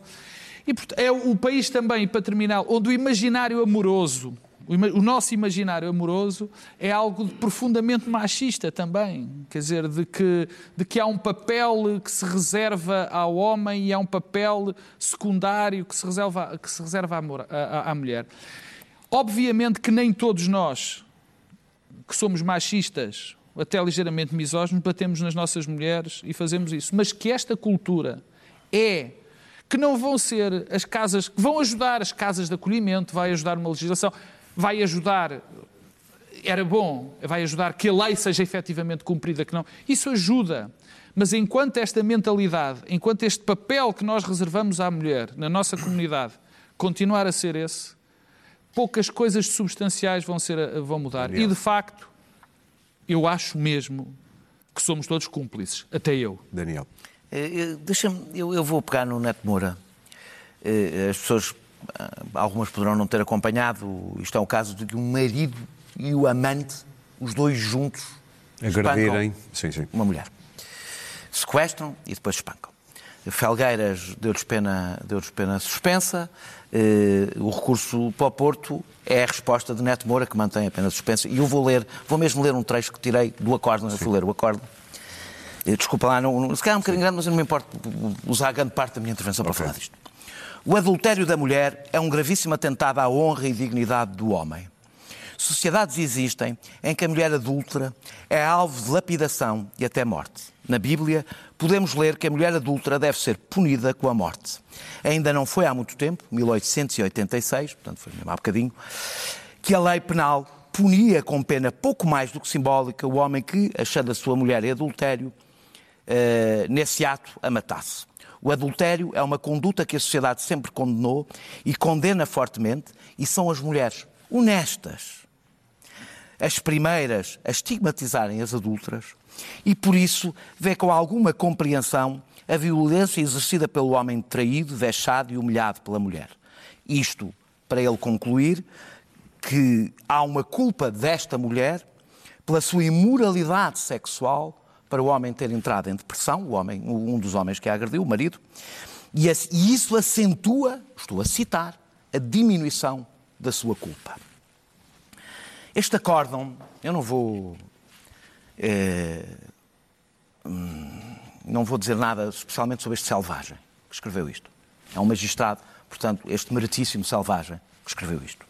E é o país também, para terminar, onde o imaginário amoroso o nosso imaginário amoroso é algo profundamente machista também. Quer dizer, de que, de que há um papel que se reserva ao homem e há um papel secundário que se reserva, que se reserva à, à, à mulher. Obviamente que nem todos nós, que somos machistas, até ligeiramente misóginos, batemos nas nossas mulheres e fazemos isso. Mas que esta cultura é que não vão ser as casas que vão ajudar as casas de acolhimento, vai ajudar uma legislação vai ajudar, era bom, vai ajudar que a lei seja efetivamente cumprida, que não. Isso ajuda. Mas enquanto esta mentalidade, enquanto este papel que nós reservamos à mulher na nossa comunidade continuar a ser esse, poucas coisas substanciais vão, ser, vão mudar. Daniel. E de facto, eu acho mesmo que somos todos cúmplices, até eu. Daniel. Eh, deixa-me, eu, eu, vou pegar no Neto Moura. Eh, as pessoas algumas poderão não ter acompanhado, isto é o caso de que o marido e o amante, os dois juntos, agredirem sim, sim. uma mulher. Sequestram e depois espancam. Felgueiras deu-lhes pena, deu pena suspensa. Eh, o recurso para o Porto é a resposta de Neto Moura, que mantém a pena suspensa. E eu vou ler, vou mesmo ler um trecho que tirei do acórdão, eu fui ler o acórdão. Eh, desculpa lá, não, se calhar é um bocadinho grande, mas eu não me importo usar grande parte da minha intervenção para okay. falar disto. O adultério da mulher é um gravíssimo atentado à honra e dignidade do homem. Sociedades existem em que a mulher adúltera é alvo de lapidação e até morte. Na Bíblia, podemos ler que a mulher adúltera deve ser punida com a morte. Ainda não foi há muito tempo, 1886, portanto foi mesmo há bocadinho, que a lei penal punia com pena pouco mais do que simbólica o homem que, achando a sua mulher em adultério, eh, nesse ato a matasse. O adultério é uma conduta que a sociedade sempre condenou e condena fortemente, e são as mulheres honestas, as primeiras a estigmatizarem as adúlteras, e por isso vê com alguma compreensão a violência exercida pelo homem traído, vexado e humilhado pela mulher. Isto para ele concluir que há uma culpa desta mulher pela sua imoralidade sexual para o homem ter entrado em depressão, o homem, um dos homens que a agrediu, o marido, e isso acentua, estou a citar, a diminuição da sua culpa. Este acórdão, eu não vou. É, não vou dizer nada especialmente sobre este selvagem que escreveu isto. É um magistrado, portanto, este meritíssimo selvagem que escreveu isto.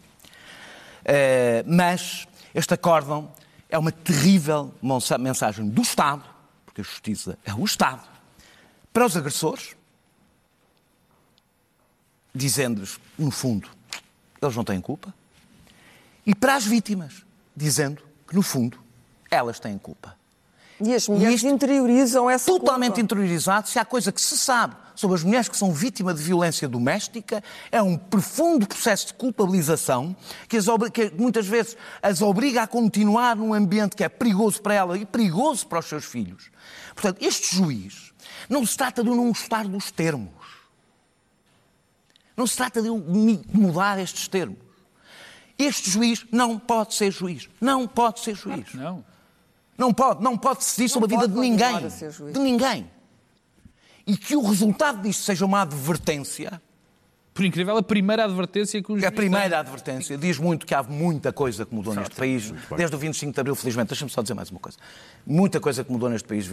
É, mas este acórdão é uma terrível mensagem do Estado, porque a justiça é o Estado, para os agressores, dizendo-lhes, no fundo, eles não têm culpa, e para as vítimas, dizendo que, no fundo, elas têm culpa. E as mulheres e interiorizam essa Totalmente culpa. interiorizado. Se há coisa que se sabe sobre as mulheres que são vítimas de violência doméstica, é um profundo processo de culpabilização que, as, que muitas vezes as obriga a continuar num ambiente que é perigoso para ela e perigoso para os seus filhos. Portanto, este juiz não se trata de não gostar dos termos. Não se trata de mudar estes termos. Este juiz não pode ser juiz. Não pode ser juiz. Não. Não pode, não pode decidir sobre a vida de ninguém. De ninguém. E que o resultado disto seja uma advertência por incrível, a primeira advertência que os A primeira advertência diz muito que há muita coisa que mudou neste país, desde o 25 de Abril, felizmente. Deixa-me só dizer mais uma coisa. Muita coisa que mudou neste país,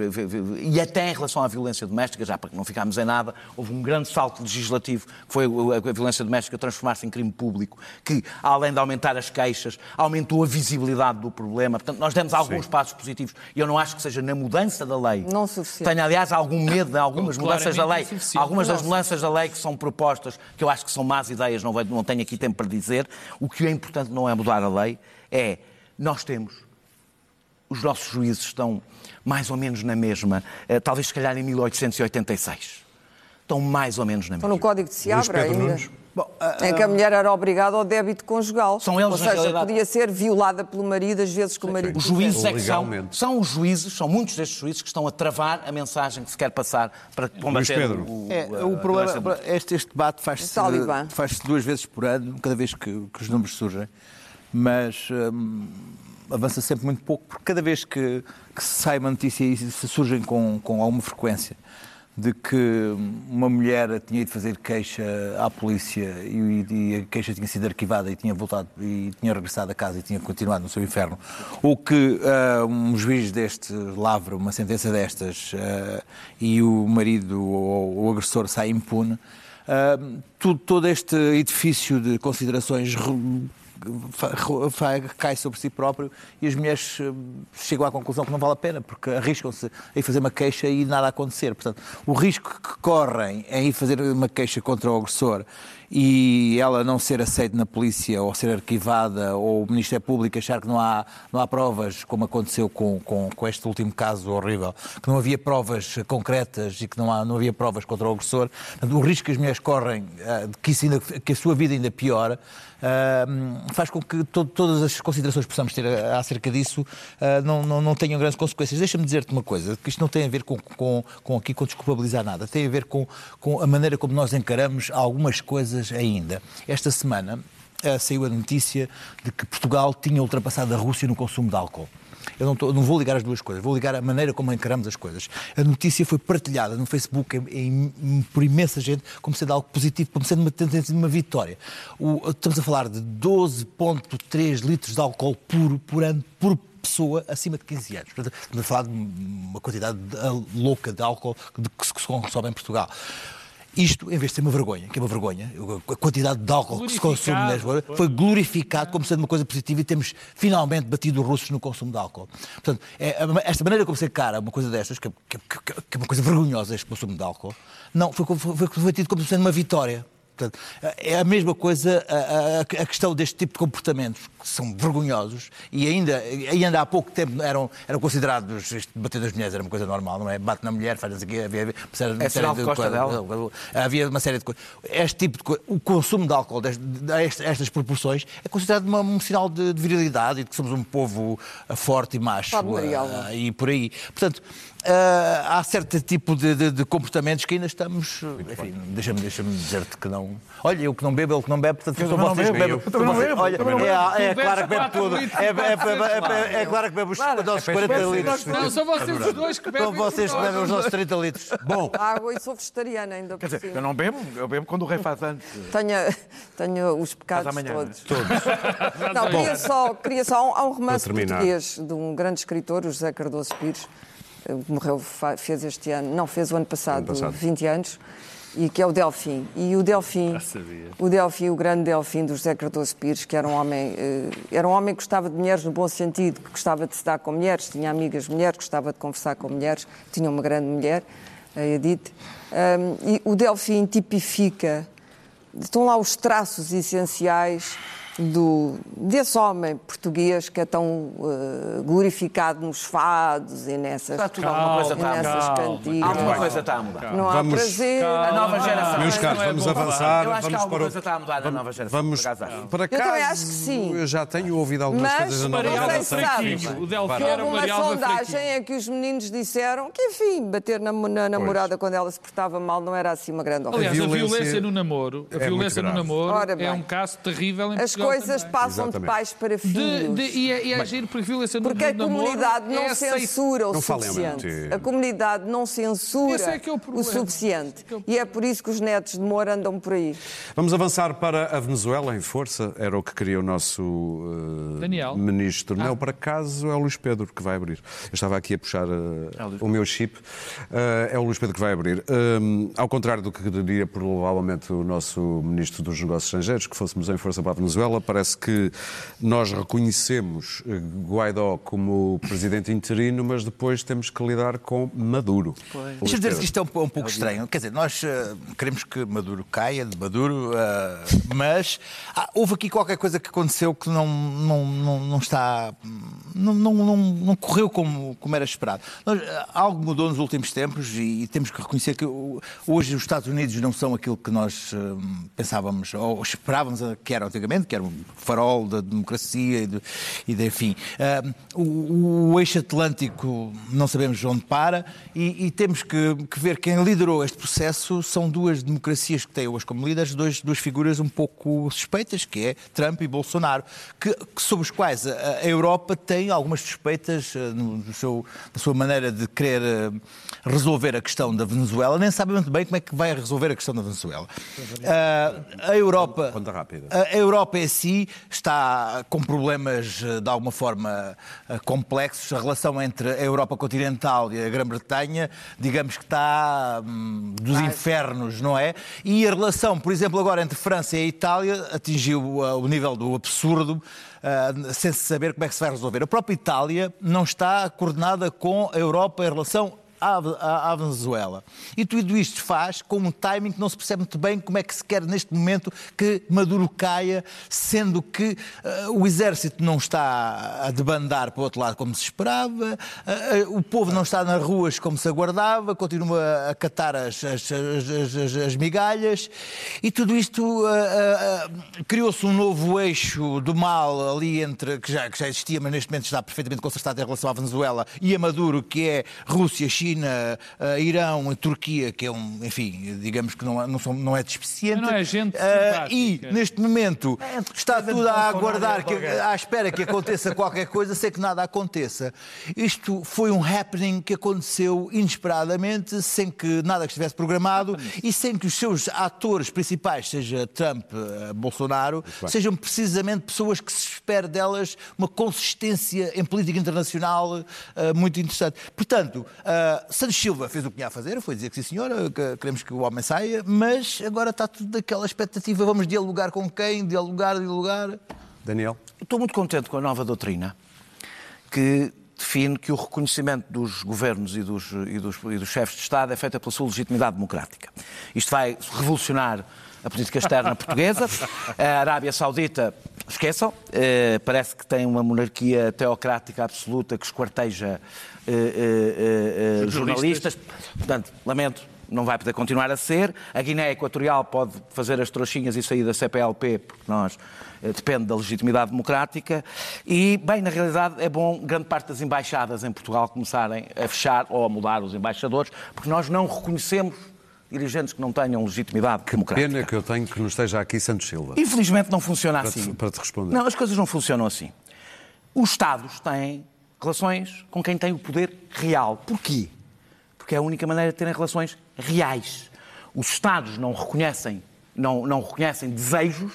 e até em relação à violência doméstica, já para que não ficámos em nada, houve um grande salto legislativo, que foi a violência doméstica transformar-se em crime público, que, além de aumentar as queixas, aumentou a visibilidade do problema. Portanto, nós demos alguns Sim. passos positivos, e eu não acho que seja na mudança da lei. Não suficiente. Tenho, aliás, algum medo de algumas mudanças da lei. Algumas das mudanças da lei que são propostas, que eu acho que são más ideias, não, não tenho aqui tempo para dizer. O que é importante não é mudar a lei, é nós temos, os nossos juízes estão mais ou menos na mesma, eh, talvez se calhar em 1886. Estão mais ou menos na mesma. Estão no Código de Seabra ainda. Bom, uh, em que a mulher era obrigada ao débito conjugal. São eles, Ou seja, realidade... podia ser violada pelo marido às vezes que o marido... Os juízes é que são, são os juízes, são muitos destes juízes que estão a travar a mensagem que se quer passar para combater o, é, o problema. Este, este debate faz-se faz duas vezes por ano, cada vez que, que os números surgem, mas hum, avança sempre muito pouco, porque cada vez que, que se sai uma notícia e se surgem com, com alguma frequência de que uma mulher tinha ido fazer queixa à polícia e, e, a queixa tinha sido arquivada e tinha voltado e tinha regressado a casa e tinha continuado no seu inferno, ou que uh, um juiz deste lavra uma sentença destas uh, e o marido ou o agressor sai impune, uh, tudo, todo este edifício de considerações cai sobre si próprio e as mulheres eh, chegam à conclusão que não vale a pena, porque arriscam-se a ir fazer uma queixa e nada acontecer. Portanto, o risco que correm em ir fazer uma queixa contra o agressor e ela não ser aceita na polícia ou ser arquivada ou o Ministério Público achar que não há, não há provas, como aconteceu com, com, com este último caso horrível, que não havia provas concretas e que não, há, não havia provas contra o agressor, o risco que as mulheres correm eh, que, isso ainda, que a sua vida ainda piora, Uh, faz com que to todas as considerações que possamos ter acerca disso não, não, não, tenham grandes consequências. Deixa-me dizer-te uma coisa, que isto não tem a ver com, com, com aqui com desculpabilizar nada, tem a ver com, com a maneira como nós encaramos algumas coisas coisas ainda. Esta semana uh, saiu a notícia de que Portugal tinha ultrapassado a Rússia no consumo de álcool. Eu não, tô, não vou ligar as duas coisas, vou ligar a maneira como encaramos as coisas. A notícia foi partilhada no Facebook em, em, por imensa gente como sendo algo positivo, como sendo uma, uma vitória. O, estamos a falar de 12,3 litros de álcool puro por ano por pessoa acima de 15 anos. Portanto, estamos a falar de uma quantidade louca de álcool que se consome em Portugal. Isto, em vez de ser uma vergonha, que é uma vergonha, a quantidade de álcool que se consome na Lisboa foi glorificado como sendo uma coisa positiva e temos finalmente batido os russos no consumo de álcool. Portanto, é, esta maneira como se encara uma coisa destas, que, que, que, que, é uma coisa vergonhosa, este consumo de álcool, não, foi, foi, foi tido como sendo uma vitória. Portanto, é a mesma coisa a, a, a, questão deste tipo de comportamentos, que são vergonhosos e ainda, ainda há pouco tempo eram, eram considerados, isto bater nas mulheres era uma coisa normal, não é? Bate na mulher, faz aqui, havia, havia uma série, é série de coisas. Havia uma série de coisas. Este tipo de coisa, o consumo de álcool destas, estas proporções é considerado uma, um sinal de, de, virilidade e de que somos um povo forte e macho uh, e por aí. Portanto, Uh, há certo tipo de, de, de, comportamentos que ainda estamos. Enfim, deixa-me deixa dizer-te que não. Olha, eu que não bebo, ele que não bebe, portanto, eu não vocês bebo. Eu também não bebo. Olha, é, é, claro que bebe tudo. É, é, claro que bebe os nossos 40 litros. Não, são vocês os dois que bebem. São vocês que bebem os nossos 30 litros. Bom. Água e sou vegetariana ainda Quer dizer, eu não bebo, eu bebo quando o rei faz antes. Tenho, tenho os pecados todos. Todos. Não, queria só, queria só. Há um romance português de um grande escritor, o José Cardoso Pires morreu, fez este ano, não, fez o ano passado, ano passado. 20 anos, e que é o Delfim. E o Delfim, o Delfim, o grande Delfim do José Cardoso Pires, que era um homem, eh, era um homem que gostava de mulheres no bom sentido, que gostava de se dar com mulheres, tinha amigas mulheres, gostava de conversar com mulheres, tinha uma grande mulher, a Edith. Um, e o Delfim tipifica, estão lá os traços essenciais do, desse homem português que é tão uh, glorificado nos fados e nessas, está tudo, calma, coisa está nessas cantigas. Alguma coisa está a mudar. Não há prazer. A nova geração. Meus caros, é vamos avançar. Eu acho vamos que alguma coisa está a mudar na nova geração. Vamos, para eu também acho que sim. Eu já tenho ouvido algumas Mas, coisas da nova geração. Houve uma sondagem em que os meninos disseram que, enfim, bater na, na namorada quando ela se portava mal não era assim uma grande ofensa. Aliás, a violência no namoro, a violência no namoro é um caso terrível em As coisas passam de pais para filhos. De, de, e, é, e é agir por violência Porque a comunidade não é censura o não suficiente. A comunidade não censura é, é o, o, suficiente. É e é por isso que os netos de Moura andam por aí. Vamos avançar para a Venezuela em força. Era o que queria o nosso uh, Daniel. ministro. Ah. Não, por acaso é o Luís Pedro que vai abrir. Eu estava aqui a puxar uh, o meu chip. Uh, é o Luís Pedro que vai abrir. ao contrário do que diria provavelmente o nosso ministro dos Negócios Estrangeiros, que fôssemos em força para a Venezuela, parece que nós reconhecemos eh, Guaidó como presidente interino, mas depois temos que lidar com Maduro. Deixa-me dizer que isto é um, um pouco estranho. Quer dizer, nós uh, queremos que Maduro caia de Maduro, uh, mas ah, houve aqui qualquer coisa que aconteceu que não, não, não, não está. Não, não, não, não, correu como, como era esperado. Nós, algo mudou nos últimos tempos e, e, temos que reconhecer que hoje os Estados Unidos não são aquilo que nós uh, pensávamos ou esperávamos que eram antigamente, que era um farol da democracia e de, e de enfim. Uh, o, o, eixo atlântico não sabemos onde para e, e temos que, que, ver quem liderou este processo são duas democracias que têm hoje como líderes, dois, duas figuras um pouco suspeitas, que é Trump e Bolsonaro, que, que sobre os quais a, a, Europa tem algumas suspeitas uh, no, no seu, na sua maneira de querer uh, resolver a questão da Venezuela, nem sabe muito bem como é que vai resolver a questão da Venezuela. a Europa, a Europa em si está com problemas eh, de alguma forma eh, complexos. A relação entre a Europa continental e a Grã-Bretanha, digamos que está hum, dos infernos, não é? E a relação, por exemplo, agora entre França e Itália atingiu uh, o nível do absurdo. Uh, sem se saber como é que se vai resolver. A própria Itália não está coordenada com a Europa em relação à, à, à, Venezuela. E tudo isto faz com um timing que não se percebe muito bem como é que se quer neste momento que Maduro caia, sendo que uh, o exército não está a debandar para o outro lado como se esperava, uh, uh, o povo não está nas ruas como se aguardava, continua a catar as, as, as, as migalhas e tudo isto criou-se um novo eixo do mal ali entre, que já, que já existia, mas neste momento está perfeitamente consertado em relação à Venezuela e a Maduro, que é Rússia, China China, uh, Irão, Turquia, que é um, enfim, digamos que não, não, são, não é deficiente. Não é gente uh, E, neste momento, é, está tudo a aguardar, que, à espera que aconteça qualquer coisa, sem que nada aconteça. Isto foi um happening que aconteceu inesperadamente, sem que nada estivesse programado e sem que os seus atores principais, seja Trump, uh, Bolsonaro, sejam precisamente pessoas que se espera delas uma consistência em política internacional uh, muito interessante. Portanto, uh, Santos Silva fez o que tinha a fazer, foi dizer que sim senhora, que queremos que o homem saia, mas agora está tudo daquela expectativa, vamos dialogar com quem, dialogar, dialogar. Daniel? Estou muito contente com a nova doutrina, que define que o reconhecimento dos governos e dos, e dos, e dos chefes de Estado é feito pela sua legitimidade democrática. Isto vai revolucionar a política externa portuguesa. A Arábia Saudita, esqueçam, eh, parece que tem uma monarquia teocrática absoluta que esquarteja eh, eh, jornalistas. Portanto, lamento, não vai poder continuar a ser. A Guiné Equatorial pode fazer as trouxinhas e sair da CPLP, porque nós eh, depende da legitimidade democrática. E, bem, na realidade é bom grande parte das embaixadas em Portugal começarem a fechar ou a mudar os embaixadores, porque nós não reconhecemos dirigentes que não tenham legitimidade democrática. pena que eu tenho que não esteja aqui Santos Silva. Infelizmente não funciona para assim. Te, para te responder. Não, as coisas não funcionam assim. Os Estados têm relações com quem tem o poder real. Porquê? Porque é a única maneira de terem relações reais. Os Estados não reconhecem, não, não reconhecem desejos,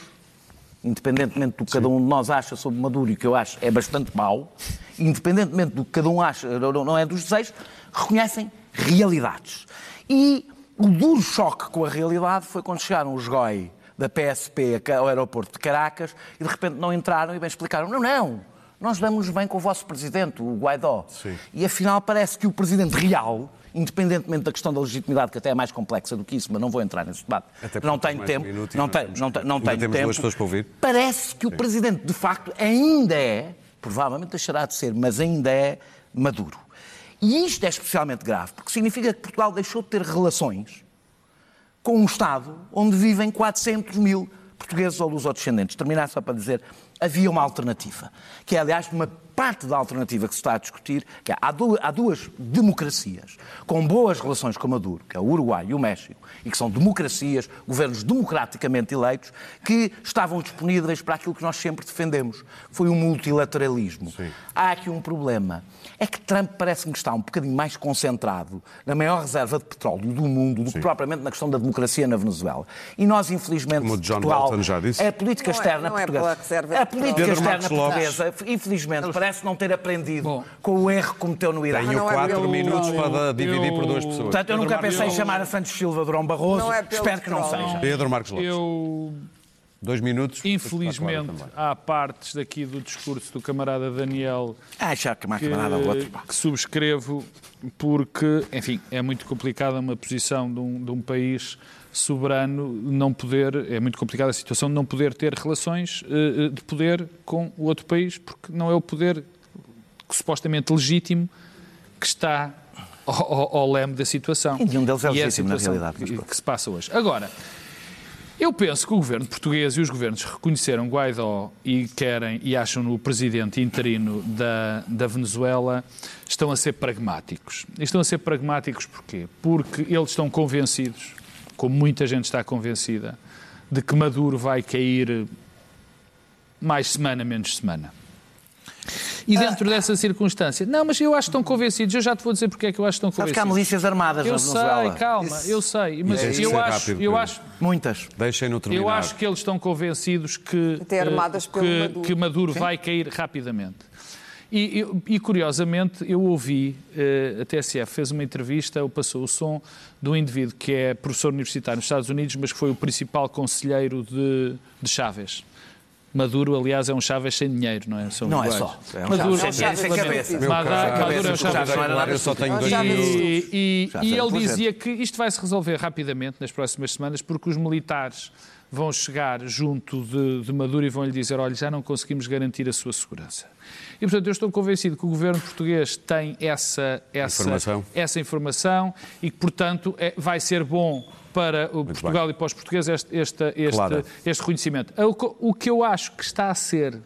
independentemente do que cada um de nós acha sobre Maduro, e que eu acho é bastante mau, independentemente do que cada um acha, não é dos desejos, reconhecem realidades. E o duro choque com a realidade foi quando chegaram os GOI da PSP ao aeroporto de Caracas e de repente não entraram e bem explicaram: não, não, nós damos bem com o vosso presidente, o Guaidó. Sim. E afinal parece que o presidente real, independentemente da questão da legitimidade, que até é mais complexa do que isso, mas não vou entrar nesse debate, não tenho tempo, não, tenho, não, tenho, não tenho temos tempo. Duas pessoas para ouvir. Parece que Sim. o presidente de facto ainda é, provavelmente deixará de ser, mas ainda é Maduro. E isto é especialmente grave, porque significa que Portugal deixou de ter relações com um Estado onde vivem 400 mil portugueses ou lusodescendentes. Terminar só para dizer, havia uma alternativa, que é, aliás, uma parte da alternativa que se está a discutir, que é, há, duas, há duas democracias com boas relações com Maduro, que é o Uruguai e o México, e que são democracias, governos democraticamente eleitos, que estavam disponíveis para aquilo que nós sempre defendemos, foi o multilateralismo. Sim. Há aqui um problema, é que Trump parece-me que está um bocadinho mais concentrado na maior reserva de petróleo do mundo do Sim. que propriamente na questão da democracia na Venezuela. E nós, infelizmente, Como o John Portugal, Bolton já disse. a política não externa é, não portuguesa, é reserva de a política Pedro externa Marcos Lopes. portuguesa, infelizmente, parece não ter aprendido Bom. com o erro que cometeu no Irã. Tenho não é quatro minutos para dividir Eu- por duas pessoas. Portanto, eu nunca pensei em Marcos- chamar a Santos Silva Durão Barroso. Não é Espero que não seja. Pedro Marcos Lopes. Eu, Dois minutos. infelizmente, há partes daqui do discurso do camarada Daniel Ah, já que mais que, camarada outro. pá. que subscrevo porque, enfim, é muito complicada uma posição de um, de um país soberano não poder, é muito complicada a situação de não poder ter relações eh, eh, de poder com o outro país, porque não é o poder supostamente legítimo que está ao, ao, ao leme da situação. E nenhum deles é a legítimo, na situação realidade, mas Que, que se passa hoje. Agora, eu penso que o governo português e os governos reconheceram Guaidó e querem e acham-no o presidente interino da, da Venezuela estão a ser pragmáticos. E estão a ser pragmáticos porquê? Porque eles estão convencidos, como muita gente está convencida, de que Maduro vai cair mais semana, menos semana. E dentro dessa circunstância, não, mas eu acho que estão convencidos, eu já te vou dizer porque é que eu acho que estão Sabes que há convencidos. milícias armadas Eu na sei, Venezuela. calma, eu sei, mas Isso tem que eu acho, rápido, eu acho, Muitas. Deixem-no terminar. eu acho que eles estão convencidos que, Até armadas eh, pelo que, Maduro. que Maduro vai cair rapidamente. E, eu- e, curiosamente, eu ouvi, eh, a TSF fez uma entrevista, ou passou o som, de um indivíduo que é professor universitário nos Estados Unidos, mas que foi o principal conselheiro de, de Chávez. Maduro, aliás, é um Chávez sem dinheiro, não é? São Não é iguais. só. É um Maduro, Chávez sem dinheiro, sem lamento. cabeça. Maduro- é um cabeça, Chávez era nada Eu só tenho dois e, e- e ele dizia que isto vai se resolver rapidamente nas próximas semanas, porque os militares vão chegar junto de, de Maduro e vão lhe dizer: olha, já não conseguimos garantir a sua segurança. E, portanto, eu estou convencido que o governo português tem essa, essa, Informação. essa informação e que, portanto, é- vai ser bom para o Portugal e para os portugueses este, este, este, Clara. este reconhecimento. O que eu acho que está a ser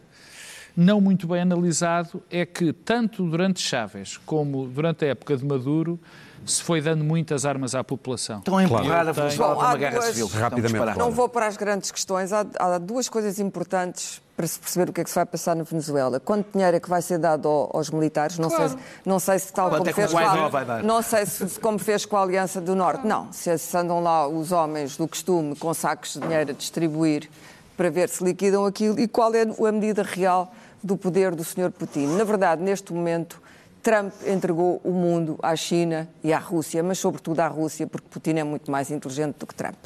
não muito bem analisado é que, tanto durante Chávez como durante a época de Maduro, se foi dando muitas armas à população. Estão a empurrar a Venezuela para uma guerra duas- civil. Rapidamente. Não vou para as grandes questões. Há, há duas coisas importantes para se perceber o que é que se vai passar na Venezuela. Quanto dinheiro é que vai ser dado ao- aos militares? Não, sei, se- não sei se tal Quanto como é fez com a, não sei se, se como fez com a Aliança do Norte. Não, se, se andam lá os homens do costume com sacos de dinheiro a distribuir para ver se liquidam aquilo e qual é a medida real do poder do Sr. Putin. Na verdade, neste momento, Trump entregou o mundo à China e à Rússia, mas sobretudo à Rússia, porque Putin é muito mais inteligente do que Trump.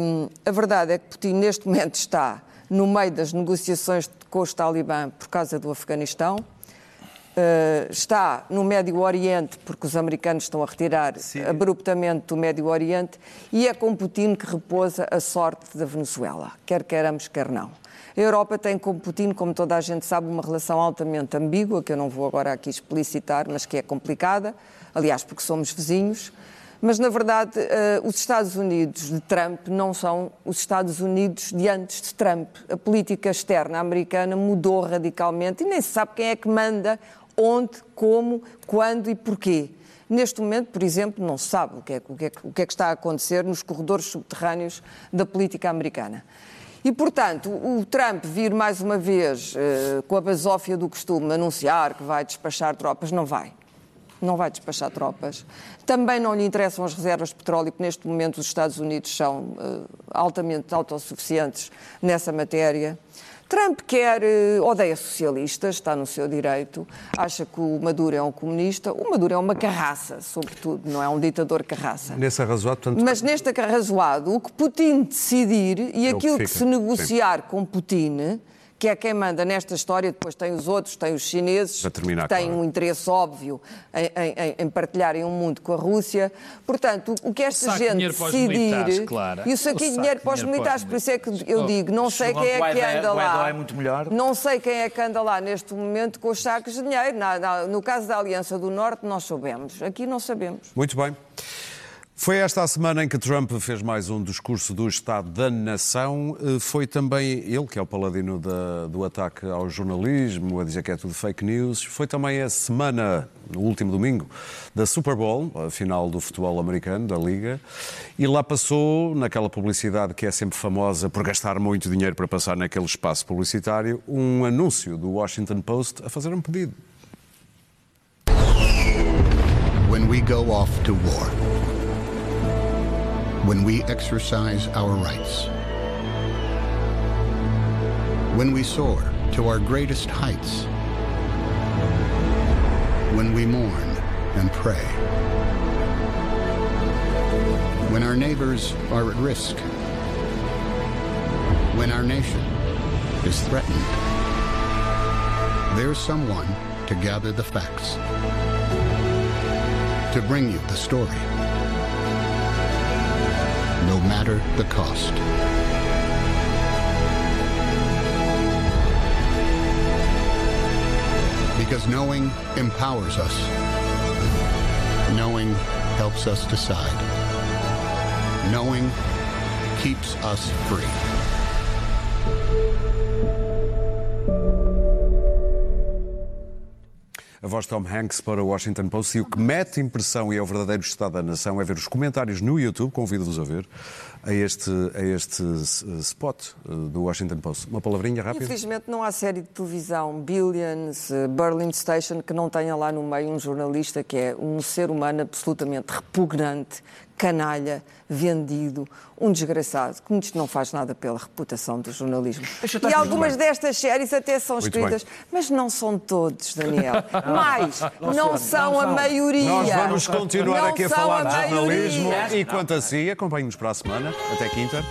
Hum, a verdade é que Putin, neste momento, está no meio das negociações com os talibã por causa do Afeganistão. Uh, está no Médio Oriente, porque os americanos estão a retirar abruptamente do Médio Oriente, e é com Putin que repousa a sorte da Venezuela, quer queiramos, quer não. A Europa tem com Putin, como toda a gente sabe, uma relação altamente ambígua, que eu não vou agora aqui explicitar, mas que é complicada, aliás, porque somos vizinhos. Mas, na verdade, eh, os Estados Unidos de Trump não são os Estados Unidos de antes de Trump. A política externa americana mudou radicalmente e nem se sabe quem é que manda, onde, como, quando e porquê. Neste momento, por exemplo, não se sabe o que, é, o, que é, o que é que está a acontecer nos corredores subterrâneos da política americana. E, portanto, o Trump vir mais uma vez, eh, com a basófia do costume, anunciar que vai despachar tropas, não vai. Não vai despachar tropas. Também não lhe interessam as reservas de petróleo, porque neste momento os Estados Unidos são eh, altamente autossuficientes nessa matéria. Trump quer, eh, odeia socialistas, está no seu direito, acha que o Maduro é um comunista. O Maduro é uma carraça, sobretudo, não é um ditador carraça. Nesse arrazoado, portanto, Mas neste arrazoado, o que Putin decidir e É que aquilo que, fica, se negociar com Putin, que é quem manda nesta história, depois tem os outros, tem os chineses, terminar, que têm claro. um interesse óbvio em, em- em partilharem um mundo com a Rússia. Portanto, o que esta gente decidir. Clara. E o saquinho de dinheiro para os militares, por isso é que eu Oh, digo, não sei quem é que Guaidó- anda lá. É muito melhor. Não sei quem é que anda lá neste momento com os sacos de dinheiro. No caso da Aliança do Norte, nós soubemos. Aqui não sabemos. Muito bem. Foi esta a semana em que Trump fez mais um discurso do Estado da Nação. Eh, Foi também ele, que é o paladino da- do ataque ao jornalismo, a dizer que é tudo fake news. Foi também a semana, no último domingo, da Super Bowl, a final do futebol americano, da Liga. E lá passou, naquela publicidade que é sempre famosa por gastar muito dinheiro para passar naquele espaço publicitário, um anúncio do Washington Post a fazer um pedido. when we go off to war, when we exercise our rights, when we soar to our greatest heights, when we mourn and pray, when our neighbors are at risk, when our nation is threatened, there's someone to gather the facts. To bring you the story, no matter the cost. Because knowing empowers us, knowing helps us decide, knowing keeps us free. A voz de Tom Hanks para o Washington Post. E o que mete impressão e é o verdadeiro estado da nação é ver os comentários no YouTube, convido-vos a ver, a este, a este spot eh, do Washington Post. Uma palavrinha rápida? Infelizmente não há série de televisão, Billions, eh, Berlin Station, que não tenha lá no meio um jornalista que é um ser humano absolutamente repugnante, canalha, vendido, um desgraçado, que não faz nada pela reputação do jornalismo. E algumas bem. destas séries até são Muito escritas, mas não são todos, Daniel. Mais, não, são, são não a são. maioria. Nós vamos continuar Não aqui a falar a de jornalismo maioria. e quanto a si, acompanhe-nos para a semana. Até quinta.